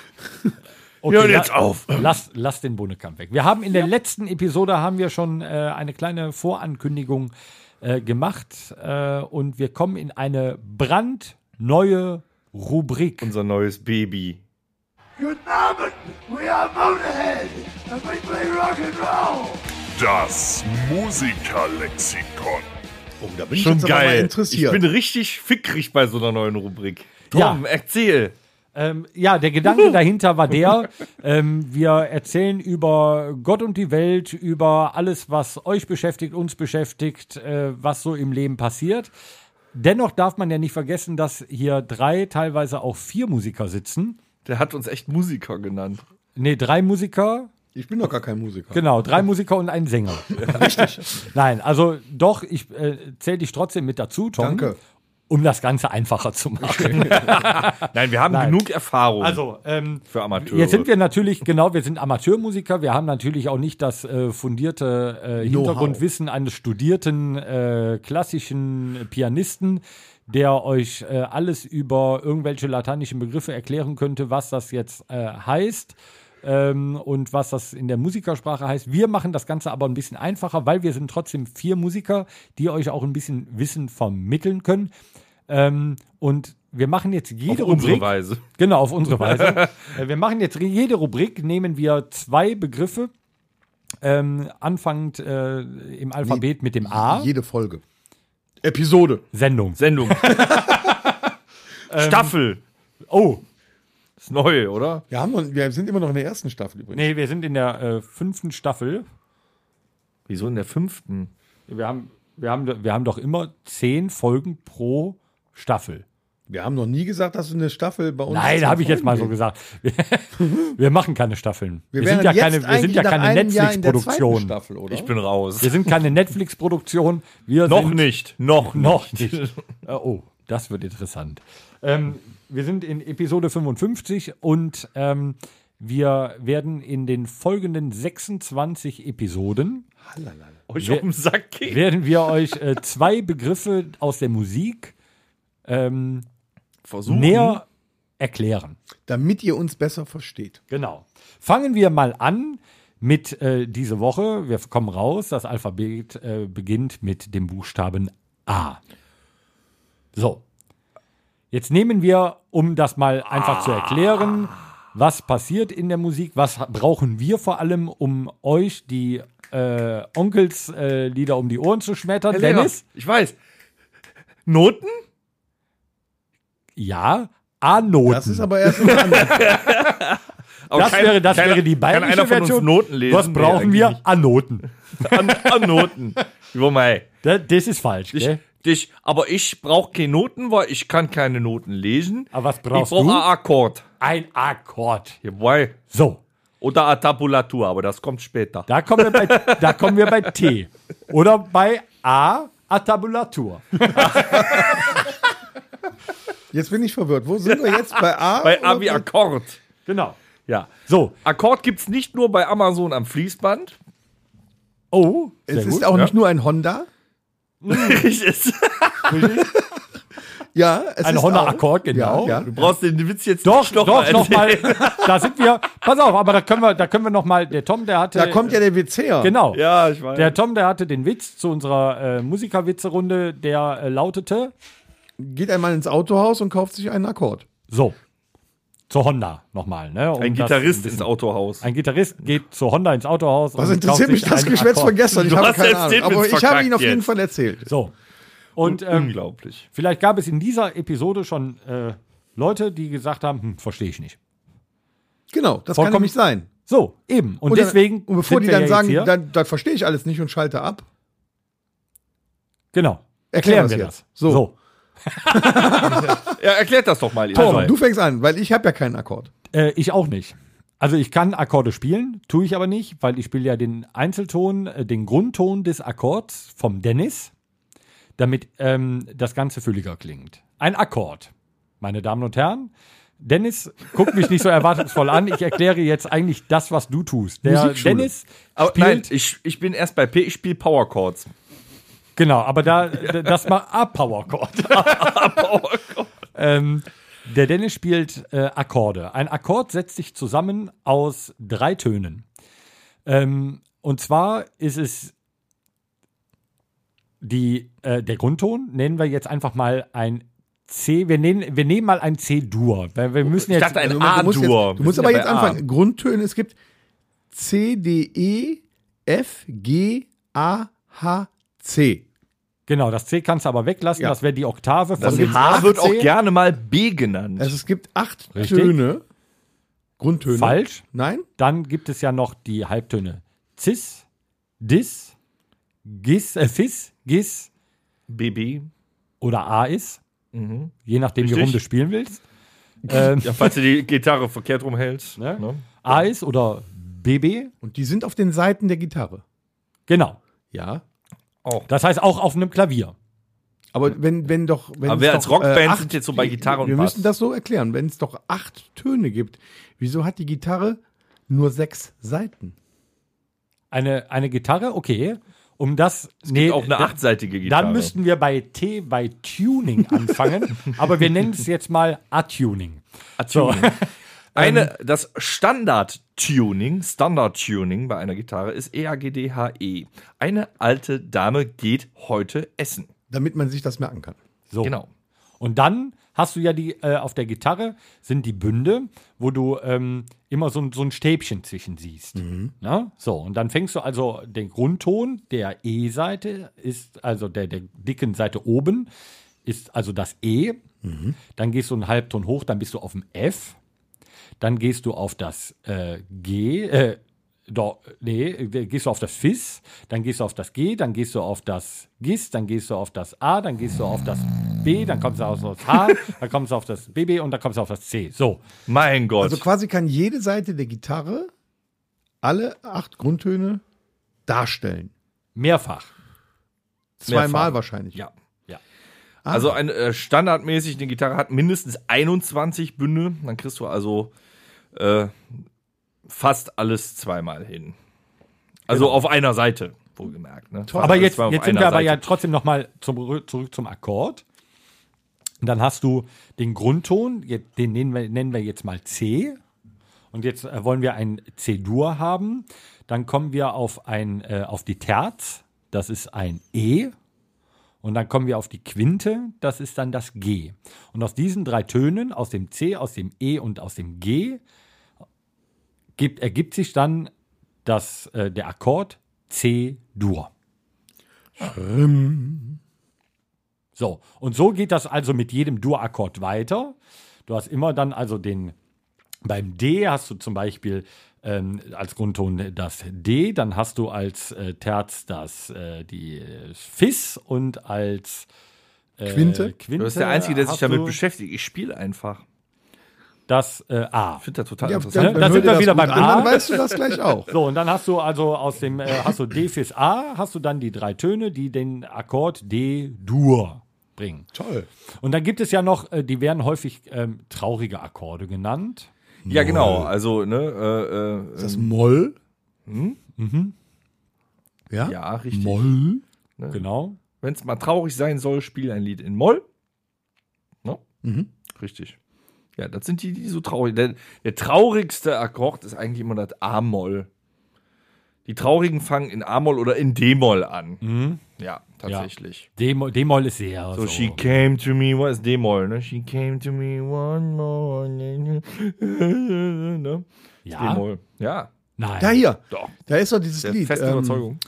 (laughs) Okay, Hör la- jetzt auf. Lass, lass den Bohnekamp weg. Wir haben in der letzten Episode haben wir schon äh, eine kleine Vorankündigung äh, gemacht äh, und wir kommen in eine brandneue Rubrik. Unser neues Baby. Guten Abend, we are Motorhead, and we play rock and roll. Das Musikerlexikon. Oh, da bin ich Schon jetzt aber mal geil. Ich interessiert. bin richtig fickrig bei so einer neuen Rubrik. Ja. Komm, erzähl. Ähm, ja, der Gedanke (laughs) dahinter war der, ähm, wir erzählen über Gott und die Welt, über alles, was euch beschäftigt, uns beschäftigt, äh, was so im Leben passiert. Dennoch darf man ja nicht vergessen, dass hier drei, teilweise auch vier Musiker sitzen. Der hat uns echt Musiker genannt. Nee, drei Musiker, ich bin doch gar kein Musiker. Genau, drei Musiker und ein Sänger. (laughs) Richtig. Nein, also doch, ich äh, zähle dich trotzdem mit dazu, Tom. Danke. Um das Ganze einfacher zu (laughs) machen. Nein, wir haben Nein. genug Erfahrung Also, ähm, für Amateure. jetzt sind wir natürlich, genau, wir sind Amateurmusiker. Wir haben natürlich auch nicht das äh, fundierte äh, Hintergrundwissen eines studierten äh, klassischen Pianisten, der euch äh, alles über irgendwelche lateinischen Begriffe erklären könnte, was das jetzt äh, heißt. Ähm, und was das in der Musikersprache heißt. Wir machen das Ganze aber ein bisschen einfacher, weil wir sind trotzdem vier Musiker, die euch auch ein bisschen Wissen vermitteln können. Ähm, und wir machen jetzt jede auf unsere Rubrik. Weise. Genau, auf unsere Weise. (laughs) Äh, wir machen jetzt jede Rubrik, nehmen wir zwei Begriffe, ähm, anfangend äh, im Alphabet mit dem A, Jede Folge. Episode. Sendung. Sendung. (laughs) (laughs) Staffel. Oh, Ist neu, oder? Wir, haben noch, wir sind immer noch in der ersten Staffel übrigens. nee, wir sind in der äh, fünften Staffel. Wieso in der fünften? Wir haben, wir, haben, wir haben doch immer zehn Folgen pro Staffel. Wir haben noch nie gesagt, dass eine Staffel bei uns. Nein, habe ich jetzt mal so gesagt. Wir, (laughs) wir machen keine Staffeln. Wir, wären sind ja keine, wir sind ja keine Netflix-Produktion. Ich bin raus. Wir sind keine Netflix-Produktion. Wir noch sind nicht. Noch nicht. Noch nicht. (laughs) Äh, oh, das wird interessant. Ähm, wir sind in Episode 55 und ähm, wir werden in den folgenden 26 Episoden Euch auf den Sack gehen. werden wir euch äh, zwei Begriffe aus der Musik ähm, Versuchen. näher erklären. Damit ihr uns besser versteht. Genau. Fangen wir mal an mit äh, diese Woche. Wir kommen raus. Das Alphabet äh, beginnt mit dem Buchstaben A. So. Jetzt nehmen wir, um das mal einfach zu erklären, was passiert in der Musik, was brauchen wir vor allem, um euch die äh, Onkels äh, Lieder um die Ohren zu schmettern. Herr Lehrer, Dennis? Ich weiß. Noten? Ja. A-Noten. Das ist aber erst (laughs) das kein- wäre, das keiner- wäre die Kann bayerische einer von uns Version. Noten lesen? Was Nee, brauchen eigentlich wir? nicht. A-Noten. An, an Noten. Das, das ist falsch, Ich, gell? Dich, aber ich brauche keine Noten, weil ich kann keine Noten lesen. Aber was ich brauchst brauche du? einen Akkord. Ein Akkord. Jawohl. So, Oder eine Tabulatur, aber das kommt später. da kommen wir bei, da kommen wir bei T. Oder bei A, Atabulatur. (laughs) Jetzt bin ich verwirrt. Wo sind wir jetzt? Bei A? Bei A wie Akkord. Genau. Ja. So, Akkord gibt es nicht nur bei Amazon am Fließband. oh, Es sehr ist gut. auch ja. nicht nur ein Honda. (laughs) Richtig. Ja, es Ein auch- genau. Ja, Du ja. brauchst den Witz jetzt Doch, nicht doch, mal noch. Da sind wir. Pass auf, aber da können wir, da können wir noch mal. Der Tom, der hatte. Da kommt ja der Witz her. Genau. Ja, ich weiß. Der Tom, der hatte den Witz zu unserer äh, Musikerwitze-Runde, der äh, lautete Geht einmal ins Autohaus und kauft sich einen Akkord. so. Zur Honda nochmal. Ne, um Ein das Gitarrist bisschen- ins Autohaus. Ein Gitarrist geht zur Honda ins Autohaus. Was und interessiert kauft mich sich das Geschwätz von gestern? Ich Du habe keine Ahnung. Aber ich habe ihn auf jeden jetzt. Fall erzählt. So. Und ähm, Unglaublich. vielleicht gab es in dieser Episode schon äh, Leute, die gesagt haben, hm, verstehe ich nicht. Genau, das kann Vollkommen- nämlich sein. So, eben. Und, dann- deswegen. und bevor sind die wir dann ja sagen, hier. dann, das verstehe ich alles nicht und schalte ab, genau. Erklären Erklären wir das. jetzt. So. so. (laughs) Ja, erklärt das doch mal. ihr Tom, zwei. du fängst an, weil ich habe ja keinen Akkord. Äh, ich auch nicht. Also ich kann Akkorde spielen, tue ich aber nicht, weil ich spiele ja den Einzelton, äh, den Grundton des Akkords vom Dennis, damit ähm, das Ganze fülliger klingt. Ein Akkord, meine Damen und Herren. Dennis, guck mich nicht so erwartungsvoll an. Ich erkläre jetzt eigentlich das, was du tust. Der. Dennis Aber spielt, nein, ich, ich bin erst bei P, ich spiele Power Chords. Genau, aber da das mal A-Power (laughs) Chord. ähm, der Dennis spielt äh, Akkorde. Ein Akkord setzt sich zusammen aus drei Tönen. Ähm, und zwar ist es die, äh, der Grundton, nennen wir jetzt einfach mal ein C, wir nehmen, wir nehmen mal ein C-Dur. Wir müssen Ich jetzt, dachte ein du musst, A-Dur. jetzt, du musst aber ja jetzt anfangen. Grundtöne, es gibt C, D, E, F, G, A, H, C. genau, das C kannst du aber weglassen, Ja. das wäre die Oktave von Das dem H wird auch gerne mal B genannt. Also es gibt acht Richtig. Töne. Grundtöne. Falsch. Nein? Dann gibt es ja noch die Halbtöne Cis, Dis, Gis, äh, Fis, Gis BB. oder A ist. Je nachdem, wie Richtig. rum du spielen willst. (laughs) ähm, Ja, falls du die Gitarre verkehrt rumhältst. Ne? Ne? A ist oder BB. Und die sind auf den Seiten der Gitarre. Genau. Ja. Das heißt auch auf einem Klavier. Aber wenn, wenn doch. Wenn Aber wir doch, als Rockband acht- sind jetzt so bei Gitarre und Wir Bass. müssen das so erklären. Wenn es doch acht Töne gibt, wieso hat die Gitarre nur sechs Seiten? Eine, eine Gitarre, okay. Um das. Es gibt auch eine da- achtseitige Gitarre. Dann müssten wir bei T, bei Tuning anfangen. (laughs) aber wir nennen es jetzt mal A-Tuning. So. Eine, das Standard-Tuning, Standard-Tuning bei einer Gitarre ist E EAGDHE. Eine alte Dame geht heute essen. Damit man sich das merken kann. so. Genau. Und dann hast du ja die, äh, auf der Gitarre sind die Bünde, wo du ähm, immer so, ein- so ein Stäbchen zwischen siehst. Na? So, und dann fängst du also den Grundton der E-Seite ist, also der, der dicken Seite oben, ist also das E. Dann gehst du einen Halbton hoch, dann bist du auf dem F. Dann gehst du auf das äh, G, äh, doch, nee, äh, gehst du auf das Fis, dann gehst du auf das G, dann gehst du auf das Gis, dann gehst du auf das A, dann gehst du auf das B, dann kommst du auf das H, (laughs) dann kommst du auf das BB und dann kommst du auf das C. So, Mein Gott. Also quasi kann jede Seite der Gitarre alle acht Grundtöne darstellen. mehrfach. Zweimal Mehrfach. wahrscheinlich. Ja, ja. also eine äh, standardmäßig eine Gitarre hat mindestens 21 Bünde. Dann kriegst du also äh, fast alles zweimal hin. Also auf einer Seite, wohlgemerkt. Ne? Fast Aber jetzt, jetzt sind wir aber ja Seite. trotzdem noch mal zum, zurück zum Akkord. Dann hast du den Grundton, den nennen wir, nennen wir jetzt mal C. Und jetzt äh, wollen wir ein C-Dur haben. Dann kommen wir auf, ein, äh, auf die Terz, das ist ein E. Und dann kommen wir auf die Quinte, das ist dann das G. Und aus diesen drei Tönen, aus dem C, aus dem E und aus dem G, gibt, ergibt sich dann das, äh, der Akkord C-Dur. So, und so geht das also mit jedem Dur-Akkord weiter. Du hast immer dann also den, beim D hast du zum Beispiel ähm, als Grundton das D, dann hast du als äh, Terz das, äh, die äh, Fis und als äh, Quinte? Quinte Du bist der Einzige, der sich damit beschäftigt. Ich spiele einfach. Das äh, A. Ich finde das total Ja, interessant. dann- dann da sind hört wir wieder beim an, A. Dann weißt du das gleich (laughs) auch. So, und dann hast du also aus dem, äh, hast du D Fis A, hast du dann die drei Töne, die den Akkord D-Dur bringen. Toll. Und dann gibt es ja noch, äh, die werden häufig ähm, traurige Akkorde genannt. Ja, genau. Also, ne, äh, äh, Ist das Moll? Mhm. Ja? ja, richtig. Moll? Genau. Wenn es mal traurig sein soll, spiel ein Lied in Moll. Ne? Mhm. Richtig. Ja, das sind die, die so traurig. Der, der traurigste Akkord ist eigentlich immer das A-Moll. Die traurigen fangen in A-Moll oder in D-Moll an. Mhm. Ja, tatsächlich. D-Moll D-Moll ist sehr So, so. she came to me, was ist D-Moll, ne? She came to me one morning. ne? Ja? D-Moll. Ja, Nein. Da hier. doch. Da ist doch dieses Der Lied. festen ähm, Überzeugung.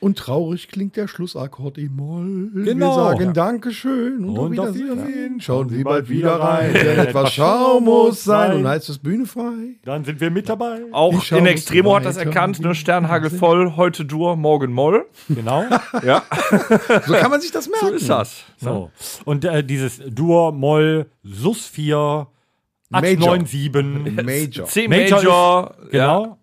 Und traurig klingt der Schlussakkord im Moll. Genau. Wir sagen Ja. Dankeschön und, Und auf auf Wiedersehen. Schauen Sie bald wieder rein, denn (laughs) etwas Schau muss sein. Und dann heißt es Bühne frei. Dann sind wir mit dabei. Auch in Extremo hat das erkannt, ne? Sternhagel voll, heute Dur, morgen Moll. Genau. (laughs) Ja, (laughs) So kann man sich das merken. so ist das. So. Und äh, dieses Dur, Moll, Sus 4, Major. 897. Major. C Major Major, Genau.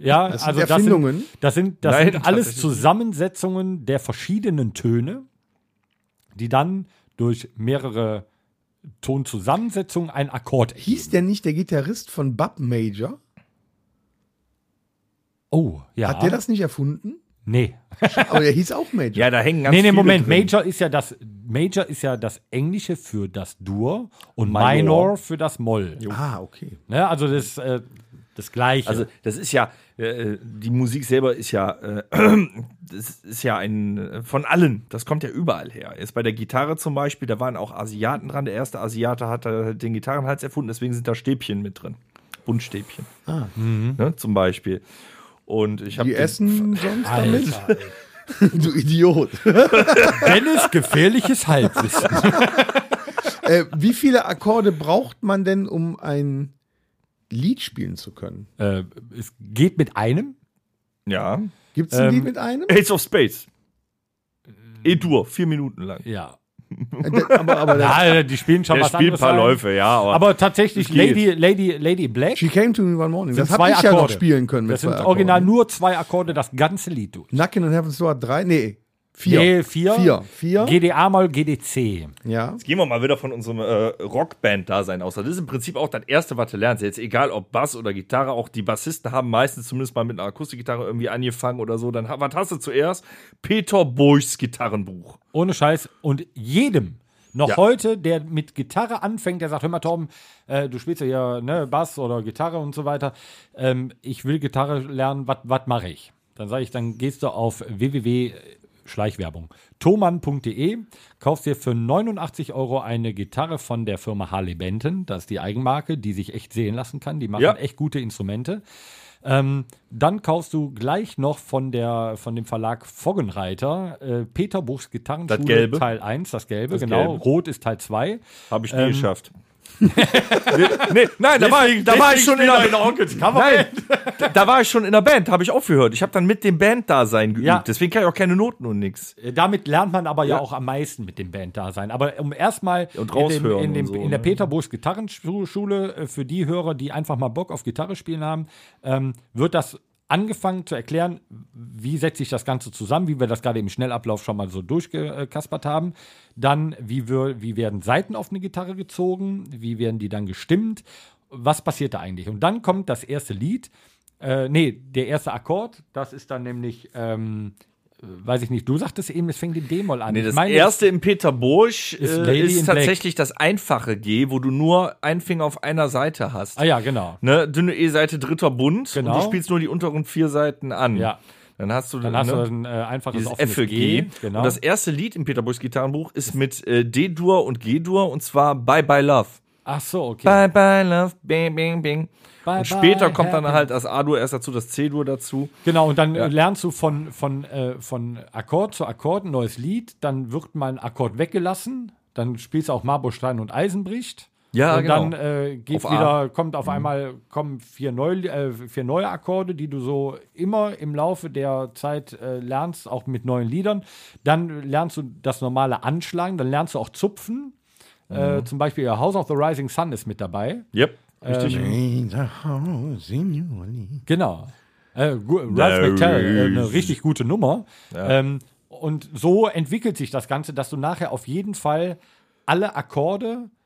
Ja, Das sind also das Erfindungen. sind, das sind, das Nein, sind alles. Zusammensetzungen der verschiedenen Töne, die dann durch mehrere Tonzusammensetzungen ein Akkord ergeben. Hieß der nicht der Gitarrist von Bub Major? Oh, ja. Hat der das nicht erfunden? Nee. Aber der hieß auch Major. Ja, da hängen ganz Nee, nee, viele Moment. drin. Major ist ja das Major ist ja das Englische für das Dur und Minor. Minor, für das Moll. Ah, okay. Ne, also das äh, das gleiche. Also das ist ja, äh, die Musik selber ist ja, äh, (clears throat) das ist ja ein, äh, von allen, das kommt ja überall her. Jetzt bei der Gitarre zum Beispiel, da waren auch Asiaten dran, der erste Asiate hat äh, den Gitarrenhals erfunden, deswegen sind da Stäbchen mit drin, Buntstäbchen, ne, zum Beispiel. Und ich habe Die essen sonst damit? Alter, (laughs) Du Idiot. Dennis gefährliches Halbwissen. (laughs) äh, wie viele Akkorde braucht man denn, um ein Lied spielen zu können? äh, es geht mit einem. ja, Gibt es ein Ähm, Lied mit einem? Ace of Space, E-Dur, vier Minuten lang. Ja. Äh, aber, aber (laughs) Ja, die spielen schon Der was spielt ein paar. Läufe, ja, aber, Aber tatsächlich. Lady Lady Lady Black. She came to me one morning. Das habe zwei ich ja noch Akkorde. spielen können mit Das sind zwei original nur zwei Akkorde, das ganze Lied durch. Knockin' on Heaven's Door drei? Nee, vier. Nee, vier. Vier. Vier. GDA mal GDC. ja. Jetzt gehen wir mal wieder von unserem äh, Rockband-Dasein aus. Das ist im Prinzip auch das Erste, was du lernst. Jetzt egal ob Bass oder Gitarre, auch die Bassisten haben meistens zumindest mal mit einer Akustikgitarre irgendwie angefangen oder so. Dann was hast du zuerst? Peter Burchs Gitarrenbuch. Ohne Scheiß. Und jedem, noch Ja. heute, der mit Gitarre anfängt, der sagt, hör mal, Torben, äh, du spielst ja hier ne, Bass oder Gitarre und so weiter. Ähm, ich will Gitarre lernen, was mache ich? Dann sage ich, dann gehst du auf www. Schleichwerbung. thomann.de, kaufst dir für 89 Euro eine Gitarre von der Firma Harley Benton. Das ist die Eigenmarke, die sich echt sehen lassen kann. Die machen Ja. echt gute Instrumente. Ähm, dann kaufst du gleich noch von, der, von dem Verlag Foggenreiter äh, Peter Buchs Gitarrenschule Das Gelbe. Teil 1, das Gelbe, Das genau. Gelbe. Rot ist Teil 2. Habe ich nie Ähm, geschafft. Nee, nee, nein, da war, ich, da war ich schon in der, nein, da war ich schon in der Band, habe ich aufgehört. Ich habe dann mit dem Banddasein geübt. Ja. Deswegen kann ich auch keine Noten und nix. Äh, Damit lernt man aber ja, Ja. auch am meisten mit dem Band-Dasein. Aber um erstmal in, dem, in, dem, so, in der ne? Peter Buchs Gitarrenschule, äh, für die Hörer, die einfach mal Bock auf Gitarre spielen haben, ähm, wird das angefangen zu erklären, wie setze ich das Ganze zusammen, wie wir das gerade im Schnellablauf schon mal so durchgekaspert haben. Dann, wie, wir, wie werden Saiten auf eine Gitarre gezogen, wie werden die dann gestimmt, was passiert da eigentlich? Und dann kommt das erste Lied, äh, nee, der erste Akkord, das ist dann nämlich, ähm, äh, weiß ich nicht, du sagtest eben, es fängt in D-Moll an. Nee, das meine, erste im Peter Burch ist äh, ist in Black. tatsächlich das einfache G, wo du nur einen Finger auf einer Seite hast. Ah ja, genau. Ne, dünne E-Seite, dritter Bund. Genau. Und du spielst nur die unteren vier Seiten an. Ja. Dann hast du, Dann hast ne, du ein äh, einfaches dieses offenes F für G. Genau. Und das erste Lied im Peter Burchs Gitarrenbuch ist mit äh, D-Dur und G-Dur und zwar Bye Bye Love. Ach so, okay. Bye Bye Love, bing, bing, bing. Bye, und später bye, kommt dann happy. halt das A-Dur erst dazu, das C-Dur dazu. Genau, und dann äh, lernst du von, von, äh, von Akkord zu Akkord ein neues Lied, dann wird mal ein Akkord weggelassen, dann spielst du auch Marburstein und Eisen bricht. Ja, und genau. dann äh, geht Auf A. Mhm. wieder, kommt auf einmal kommen vier neue, äh, vier neue Akkorde, die du so immer im Laufe der Zeit äh, lernst, auch mit neuen Liedern. Dann lernst du das normale Anschlagen, dann lernst du auch Zupfen. Mhm. Äh, zum Beispiel House of the Rising Sun ist mit dabei. Yep, richtig. Ähm, Genau. Äh, Ralph McTell, äh, eine richtig gute Nummer. Ähm, und so entwickelt sich das Ganze, dass du nachher auf jeden Fall alle Akkorde äh,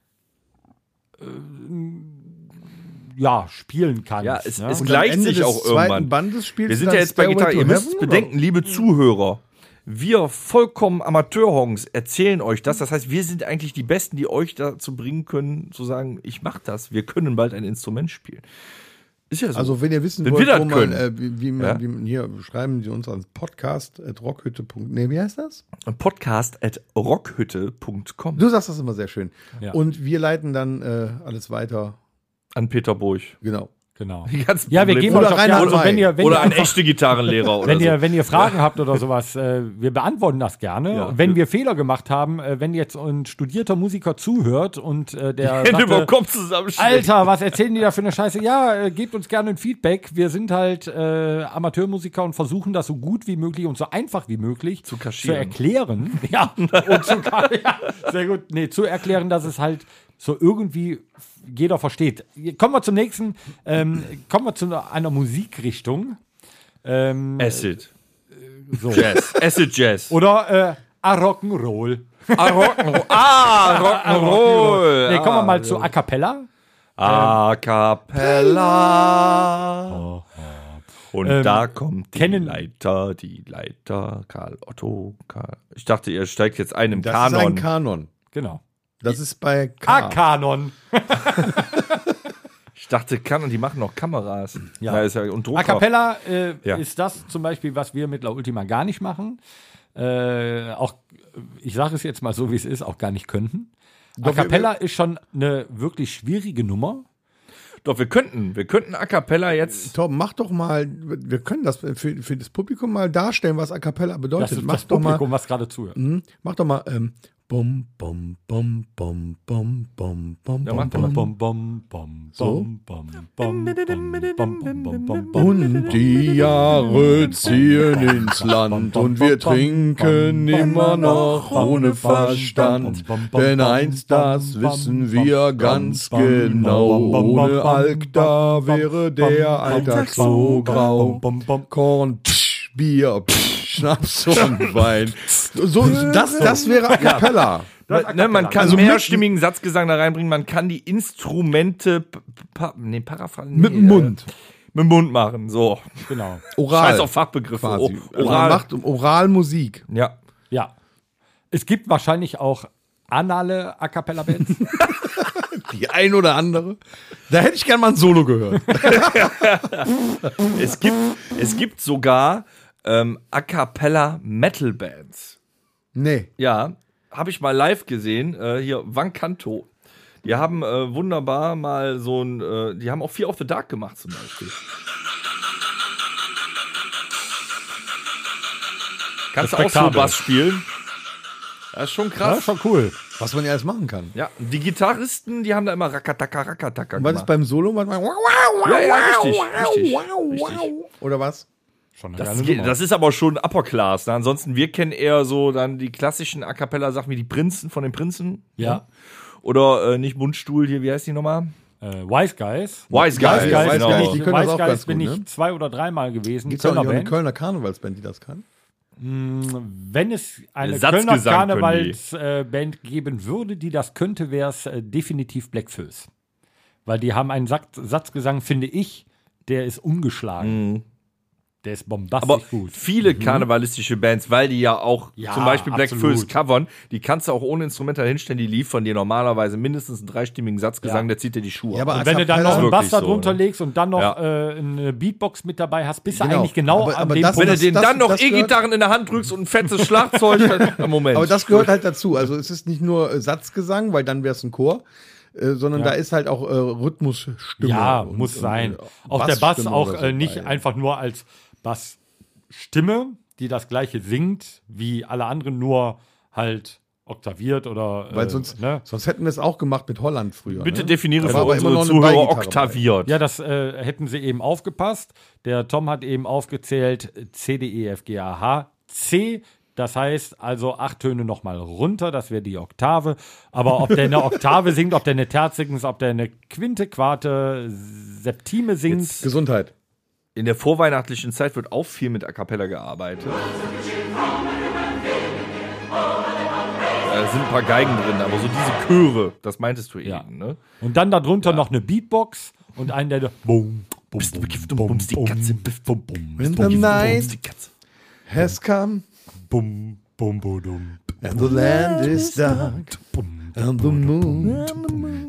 ja, spielen kannst. Ja, es- ne? es gleicht sich auch irgendwann. Bandes Wir sind ja jetzt bei Gitarre. Ihr müsst bedenken, liebe Zuhörer, wir vollkommen Amateurhongs erzählen euch das. Das heißt, wir sind eigentlich die Besten, die euch dazu bringen können, zu sagen, ich mach das. Wir können bald ein Instrument spielen. Ist ja so. Also, wenn ihr wissen Wenn wollt, wir wo man, können. äh, wie, wie man, Ja. wie man hier schreiben Sie uns an podcast.rockhütte.de. Nee, wie heißt das? Podcast at rockhütte.com Du sagst das immer sehr schön. Ja. Und wir leiten dann äh, alles weiter. an Peter Burg. Genau. Genau. Die ganzen Ja, wir geben Oder euch auch also wenn ihr, wenn oder ihr an einfach- echte Gitarrenlehrer oder Wenn so. ihr, wenn ihr Fragen habt oder sowas, äh, wir beantworten das gerne. Ja. Wenn wir Fehler gemacht haben, äh, wenn jetzt ein studierter Musiker zuhört und äh, der Hände über den sagte, Kopf. Alter, was erzählen die da für eine Scheiße? Ja, äh, gebt uns gerne ein Feedback. Wir sind halt äh, Amateurmusiker und versuchen das so gut wie möglich und so einfach wie möglich Zu kaschieren. erklären. (laughs) Ja, und zu, (laughs) ja, sehr gut. Nee, zu erklären, dass es halt so irgendwie jeder versteht. Kommen wir zum nächsten. Ähm, kommen wir zu einer Musikrichtung. Ähm, Acid. so. Jazz. Acid Jazz. Oder äh, a Rock'n'Roll. Ah, Rock'n'Roll. (laughs) Ah, Rock'n'Roll. Nee, kommen wir mal zu A Cappella. A cappella. Und Ähm, da kommt die kennen- Leiter, die Leiter, Karl Otto. Karl. Ich dachte, ihr steigt jetzt ein im Das Kanon. ist ein Kanon. Genau. Das ist bei A K. Kanon. (laughs) ich dachte, Kanon, die machen noch Kameras. Ja. ist ja und Drucker. A Cappella äh, Ja. ist das zum Beispiel, was wir mit La Ultima gar nicht machen. Äh, auch, ich sage es jetzt mal so, wie es ist, auch gar nicht könnten. A Doch, wir- Cappella ist schon eine wirklich schwierige Nummer. Doch, wir könnten, wir könnten A cappella jetzt. Torben, mach doch mal, wir können das für, für das Publikum mal darstellen, was A Cappella bedeutet. Das ist mach das doch mal, Publikum, was gerade zuhört. hm, mach doch mal, ähm, bum bum bum bum bum bum bum ja, bum bum bum bum so. Und die Jahre ziehen ins Land und wir trinken immer noch ohne Verstand, denn eins das wissen wir ganz genau, ohne Alk da wäre der Alltag so grau. Korn, psch, Bier, psch. Schnaps und Wein. So, das, das wäre A Cappella. Ne, man kann Also mehrstimmigen Satzgesang da reinbringen, man kann die Instrumente pa, nee, paraphrasen. Mit dem Mund. Äh, mit dem Mund machen, so. Genau. Oral. Scheiß auf Fachbegriffe. quasi. O- Also man Oral. macht Oralmusik. ja. Ja. Es gibt wahrscheinlich auch anale A Cappella Bands. (laughs) Die ein oder andere. Da hätte ich gern mal ein Solo gehört. (laughs) Es gibt, es gibt sogar ähm, A cappella Metal Bands. Nee. Ja, habe ich mal live gesehen. Äh, hier, Vancanto. Die haben äh, wunderbar mal so ein, äh, die haben auch Fear of the Dark gemacht zum Beispiel. Kannst du auch so. Bass spielen? Das ist schon Das krass. ist schon cool. Was man ja alles machen kann. Ja, die Gitarristen, die haben da immer Rakataka, Rakataka Und was ist beim Solo? Was man, Ja, ja, richtig, richtig, richtig. Oder was? Schon eine Das, geht, das ist aber schon Upper Class. Ne? Ansonsten, wir kennen eher so dann die klassischen A Cappella-Sachen wie die Prinzen von den Prinzen. ja. Oder äh, nicht Mundstuhl hier, wie heißt die nochmal? Äh, Wise Guys. Wise Guys, Wise Guys, genau. bin ich, Die können das Wise auch Guys ganz bin gut, ich ne? zwei oder dreimal gewesen. Gibt es auch eine Band. Kölner Karnevalsband, die das kann? Wenn es eine Satzgesang Kölner. Karnevalsband geben würde, die das könnte, wäre es äh, definitiv Black Föß. Weil die haben einen Satz, Satzgesang, finde ich, der ist ungeschlagen. Der ist bombastisch Mhm. Aber gut. Mhm. viele karnevalistische Bands, weil die ja auch Ja, zum Beispiel Black. Föß covern, die kannst du auch ohne Instrumental hinstellen, die liefern dir normalerweise mindestens einen dreistimmigen Satzgesang, Ja. der zieht dir die Schuhe. Ja, aber ab. Und wenn du dann noch einen Bass so, drunter legst und dann noch Ja. äh, eine Beatbox mit dabei hast, bist du Genau. eigentlich genau Aber- an aber dem das- wenn du den das- dann noch E-Gitarren in der Hand drückst und ein fettes Schlagzeug, (laughs) dann, Moment. Aber das gehört halt dazu. Also es ist nicht nur äh, Satzgesang, weil dann wäre es ein Chor, äh, sondern Ja. da ist halt auch äh, Rhythmusstimme. Ja, und- muss und, sein. äh, auch der Bass auch äh, nicht einfach nur als Bassstimme, die das gleiche singt, wie alle anderen, nur halt oktaviert oder. Weil äh, sonst, ne? sonst hätten wir es auch gemacht mit Holland früher. Bitte ne? definiere für war aber immer unsere Zuhörer oktaviert. Ja, das äh, hätten sie eben aufgepasst. Der Tom hat eben aufgezählt C, D, E, F, G, A, H, C. Das heißt also acht Töne nochmal runter, das wäre die Oktave. Aber ob der eine (laughs) Oktave singt, ob der eine Terz singt, ob der eine Quinte, Quarte, Septime singt. Gesundheit. In der vorweihnachtlichen Zeit wird auch viel mit A Cappella gearbeitet. Da sind ein paar Geigen drin, aber so diese Chöre, das meintest du eben, Ja. ne? Und dann darunter noch eine Beatbox und einen, der bum, bum, Bist du bekifft und bummst die Katze, bum, bum. Bum, the bum, night die Katze. has come bum, bum, bum, bum. and the land is dark and the moon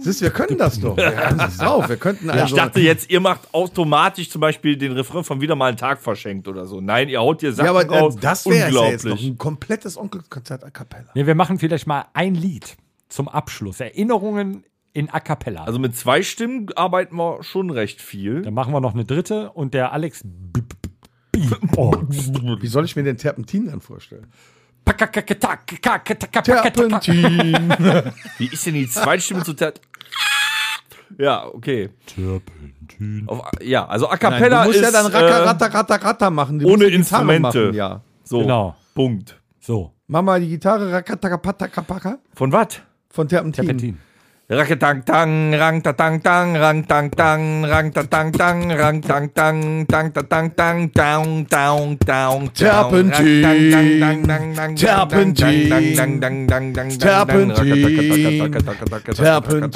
Siehst, wir können das doch. Wir haben drauf. Wir könnten Ich also. dachte jetzt, ihr macht automatisch zum Beispiel den Refrain von wieder mal einen Tag verschenkt oder so. Nein, ihr haut hier Sachen ja, aber äh, raus. das wäre ja jetzt noch Unglaublich. ein komplettes Onkelkonzert a cappella. Nee, wir machen vielleicht mal ein Lied zum Abschluss. Erinnerungen in A Cappella. Also mit zwei Stimmen arbeiten wir schon recht viel. Dann machen wir noch eine dritte und der Alex. (laughs) Wie soll ich mir den Terpentin dann vorstellen? Terpentin. Terpentin. (laughs) Wie ist denn die zweite Stimme zu Tat? Ja, okay. Auf, ja, also A Nein, Cappella du musst ist ja dann Racker, äh, Ratter, Ratter, Ratter machen. Du ohne Instrumente. Machen, ja. so. Genau. Punkt. So, Mach mal die Gitarre Rakataka Von was? von Terpentin. Terpentin. Raketang tang, rang ta tang tang, rang tang tang, rang ta tang tang, rang tang tang, tang ta tang tang, down down down. Terpentin. Terpentin. Terpentin. Terpentin.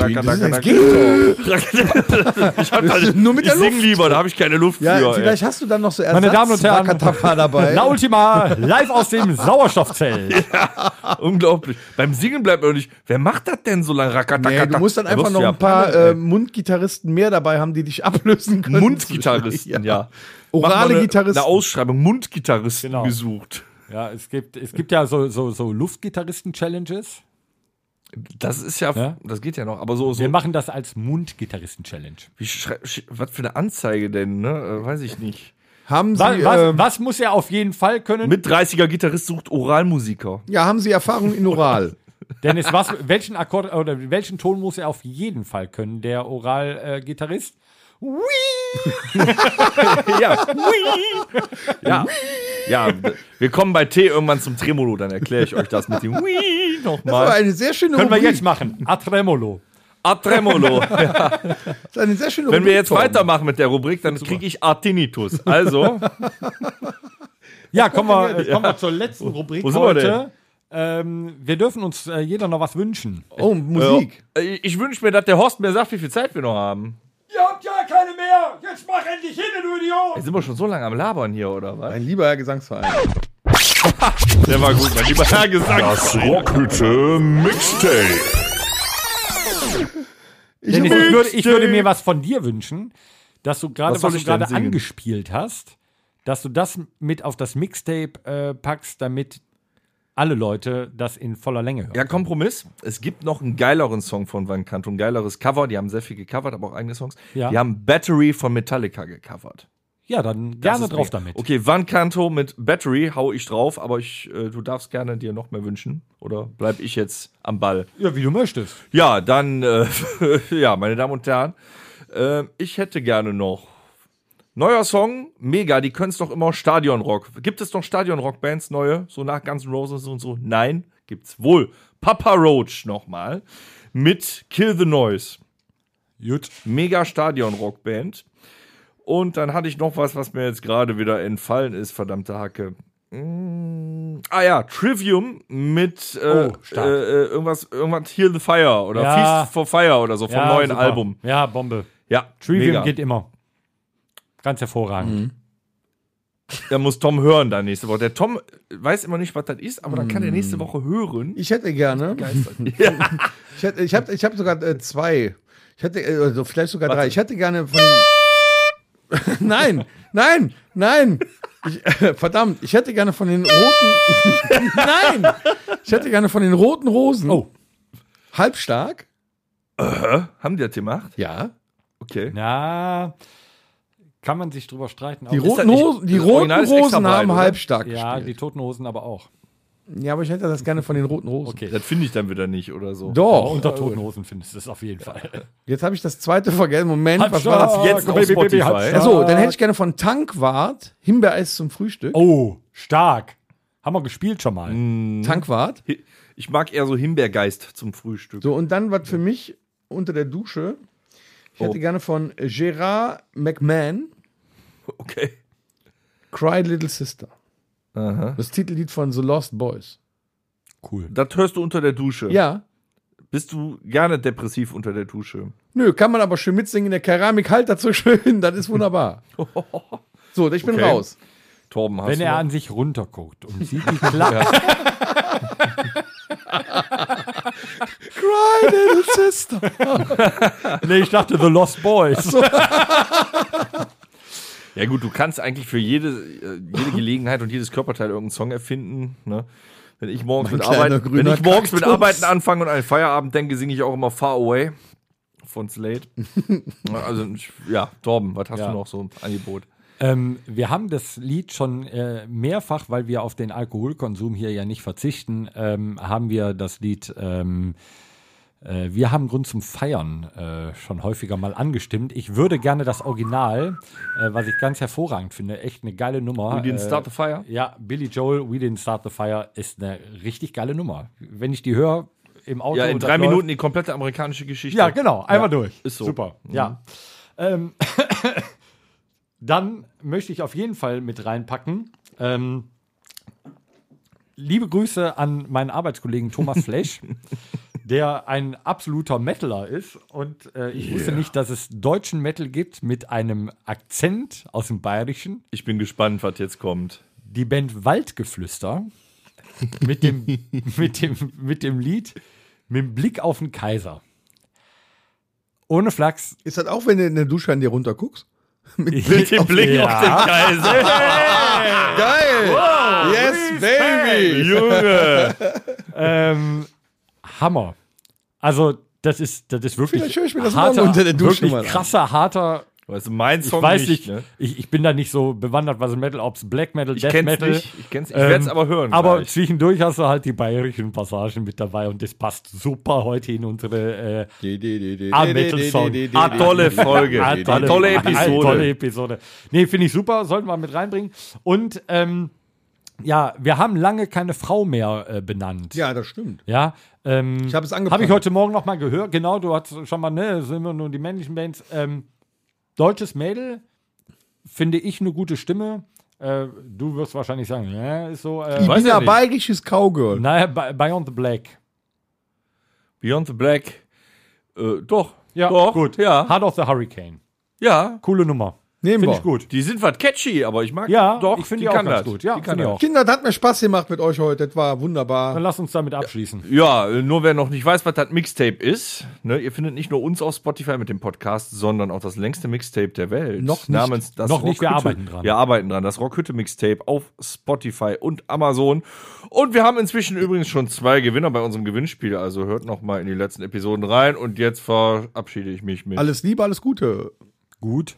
Ich, hab da, Nur mit ich der sing Luft. lieber, da habe ich keine Luft Ja, für. vielleicht hast du dann noch so Ersatz Meine Damen und Herren, dabei. La Ultima, live aus dem Sauerstoffzelt. ey. Unglaublich. Beim Singen bleibt mir nicht. Wer macht das denn so lange? Rakataka. Du musst dann einfach noch ein paar äh, Mundgitarristen mehr dabei haben, die dich (laughs) ablösen können. Mundgitarristen, (laughs) ja. Mal Orale eine, Gitarristen. Eine Ausschreibung, Mundgitarristen Genau. gesucht. Ja, es gibt, es gibt ja so, so, so Luftgitarristen-Challenges. Das ist ja, Ja? das geht ja noch. Aber so, so Wir machen das als Mundgitarristen-Challenge. was für eine Anzeige denn, ne? Äh, weiß ich nicht. Haben Sie, Was, was, ähm, was muss er auf jeden Fall können? Mit 30er Gitarrist sucht Oralmusiker. ja, haben Sie Erfahrung in Oral? (laughs) Dennis, was, welchen Akkord oder welchen Ton muss er auf jeden Fall können, der Oral-Gitarrist? (laughs) Ja. ja. Ja, wir kommen bei T irgendwann zum Tremolo, dann erkläre ich euch das mit dem Wii Das war nochmal. eine sehr schöne Können wir Rubrik. jetzt machen. A Tremolo. A Tremolo. Das ist eine sehr schöne Wenn wir jetzt weitermachen mit der Rubrik, dann kriege ich Artinitus. Also, Ja, kommen wir, äh, kommen wir zur letzten Rubrik Wo sind wir heute. Ähm, wir dürfen uns äh, jeder noch was wünschen. Oh, Musik. äh, ich wünsche mir, dass der Horst mir sagt, wie viel Zeit wir noch haben. Ihr habt ja keine mehr! Jetzt mach endlich hin, du Idiot! Ey, sind wir schon so lange am Labern hier, oder was? Ein lieber Herr Gesangsverein. (laughs) Der war gut, mein lieber Herr Gesang. Das Rockhütte Mixtape. Dennis, ich, würde, ich würde mir was von dir wünschen, dass du gerade, Was was, du ich gerade angespielt hast, dass du das mit auf das Mixtape äh, packst, damit alle Leute das in voller Länge hören. Ja, Kompromiss. Es gibt noch einen geileren Song von Van Canto, ein geileres Cover. Die haben sehr viel gecovert, aber auch eigene Songs. Ja. Die haben Battery von Metallica gecovert. Ja, dann Das gerne drauf mega. damit. Okay, Van Canto mit Battery hau ich drauf, aber ich, äh, du darfst gerne dir noch mehr wünschen. Oder bleib ich jetzt am Ball? Ja, wie du möchtest. Ja, dann, äh, (laughs) ja, meine Damen und Herren, äh, ich hätte gerne noch neuer Song, mega, die können es doch immer Stadionrock. Gibt es noch Stadionrock-Bands neue, so nach Guns N' Roses und so? Nein, gibt's wohl. Papa Roach nochmal mit Kill the Noise. Gut. Mega Stadionrock-Band. Und dann hatte ich noch was, was mir jetzt gerade wieder entfallen ist, verdammte Hacke. Mm, ah ja, Trivium mit äh, Oh, äh, äh, irgendwas, irgendwas Heal the Fire oder Ja. Feast for Fire oder so vom Ja, neuen super. Album. Ja, Bombe. Ja, Trivium mega. geht immer. Ganz hervorragend. Da muss Tom hören dann nächste Woche. Der Tom weiß immer nicht, was das ist, aber dann kann er nächste Woche hören. Ich hätte gerne. (laughs) ja. Ich, hätte, ich habe ich hab sogar äh, zwei. Ich hätte, äh, also vielleicht sogar Warte. drei. Ich hätte gerne von den. (laughs) nein, nein, nein. Ich, äh, verdammt, ich hätte gerne von den roten. (laughs) nein! Ich hätte gerne von den roten Rosen. Oh. Halbstark. Haben die das gemacht? Ja. Okay. Ja, kann man sich drüber streiten. Die das roten, Hosen, die das roten Rosen breit, haben oder? halbstark ja, die gespielt. Toten Hosen aber auch. Ja, aber ich hätte das gerne von den roten Rosen. Okay. Das finde ich dann wieder nicht oder so. Doch. unter Toten Hosen findest du es auf jeden Fall. Jetzt habe ich das zweite vergessen. Moment, was war das? Jetzt auf Baby, Baby. Achso, dann hätte ich gerne von Tankwart Himbeereis zum Frühstück. Oh, stark. Haben wir gespielt schon mal. Tankwart. Ich mag eher so Himbeergeist zum Frühstück. So, und dann was für mich unter der Dusche. Ich hätte Oh. gerne von Gerard McMahon (laughs) Okay. Cry Little Sister. Aha. Das Titellied von The Lost Boys. Cool. Das hörst du unter der Dusche. Ja. Bist du gerne depressiv unter der Dusche? Nö, kann man aber schön mitsingen. Der Keramik halt dazu schön. Das ist wunderbar. (laughs) So, ich bin Okay. raus. Torben, hast Wenn du er noch? an sich runterguckt und sieht die (laughs) Klappe. Cry, little sister. (laughs) Nee, ich dachte The Lost Boys. Ja gut, du kannst eigentlich für jede, äh, jede Gelegenheit und jedes Körperteil irgendeinen Song erfinden. Ne? Wenn ich morgens, Mein mit, Arbeiten, wenn ich morgens mit. Arbeiten anfange und an den Feierabend denke, singe ich auch immer Far Away von Slade. (laughs) also ja, Torben, was hast Ja. du noch so im Angebot? Ähm, wir haben das Lied schon äh, mehrfach, weil wir auf den Alkoholkonsum hier ja nicht verzichten, ähm, haben wir das Lied ähm, äh, Wir haben Grund zum Feiern äh, schon häufiger mal angestimmt. Ich würde gerne das Original, äh, was ich ganz hervorragend finde, echt eine geile Nummer. We didn't äh, start the fire? Ja, Billy Joel, We Didn't Start the Fire ist eine richtig geile Nummer. Wenn ich die höre im Auto. Ja, in drei läuft- Minuten die komplette amerikanische Geschichte. ja, genau, einmal durch. ist so. Super. Ja. Ähm, (laughs) dann möchte ich auf jeden Fall mit reinpacken. Ähm, liebe Grüße an meinen Arbeitskollegen Thomas (laughs) Flesch, der ein absoluter Metaler ist. Und äh, ich wusste nicht, dass es deutschen Metal gibt mit einem Akzent aus dem Bayerischen. Ich bin gespannt, was jetzt kommt. Die Band Waldgeflüster mit dem, (laughs) mit dem, mit dem Lied Mit dem Blick auf den Kaiser. Ohne Flachs, Ist das auch, wenn du in der Dusche an dir runter (laughs) Mit dem Blick Ja. auf den Kaiser. Geil! yes, baby! Junge! (laughs) Ähm, Hammer. Also, das ist, das ist wirklich Vielleicht höre ich mir das harter, morgen unter der Dusche mal an. krasser, harter. Weißt du, mein Ich Song weiß nicht, ne? ich, ich bin da nicht so bewandert, was Metal, ob es Black Metal, Ich Death kenn's Metal. nicht, ich kenn's, ich werd's aber hören Aber gleich. zwischendurch hast du halt die bayerischen Passagen mit dabei und das passt super heute in unsere äh, Ah, Metal Song. Ah, tolle Folge. Ah, Ah, tolle Episode. Tolle Episode. Nee, finde ich super, sollten wir mit reinbringen. Und ähm, ja, wir haben lange keine Frau mehr äh, benannt. Ja, das stimmt. Ja, ähm, Ich habe es habe angefangen. ich heute Morgen noch mal gehört. Genau, du hast schon mal, ne, sind immer nur die männlichen Bands. Ähm, deutsches Mädel finde ich eine gute Stimme. Äh, du wirst wahrscheinlich sagen, ja, ist so. Äh, ja nicht. bayerisches Cowgirl. naja, Beyond the Black. Beyond the Black. Äh, doch. Ja, doch, gut. Ja. Heart of the Hurricane. ja. Coole Nummer. Nehmen ich gut. Die sind was catchy, aber ich mag Ja, doch. ich finde die die auch kann ganz das. gut. Ja, die kann auch. Kinder, das hat mir Spaß gemacht mit euch heute. Das war Dann wunderbar. lass uns damit abschließen. Ja, äh, nur wer noch nicht weiß, was das Mixtape ist, ne, ihr findet nicht nur uns auf Spotify mit dem Podcast, sondern auch das längste Mixtape der Welt. Noch nicht. Namens das Noch nicht, wir Rockhütte- arbeiten dran. Wir arbeiten dran. Das Rockhütte Mixtape auf Spotify und Amazon. Und wir haben inzwischen übrigens schon zwei Gewinner bei unserem Gewinnspiel. Also hört noch mal in die letzten Episoden rein. Und jetzt verabschiede ich mich mit Alles Liebe, alles Gute. Gut.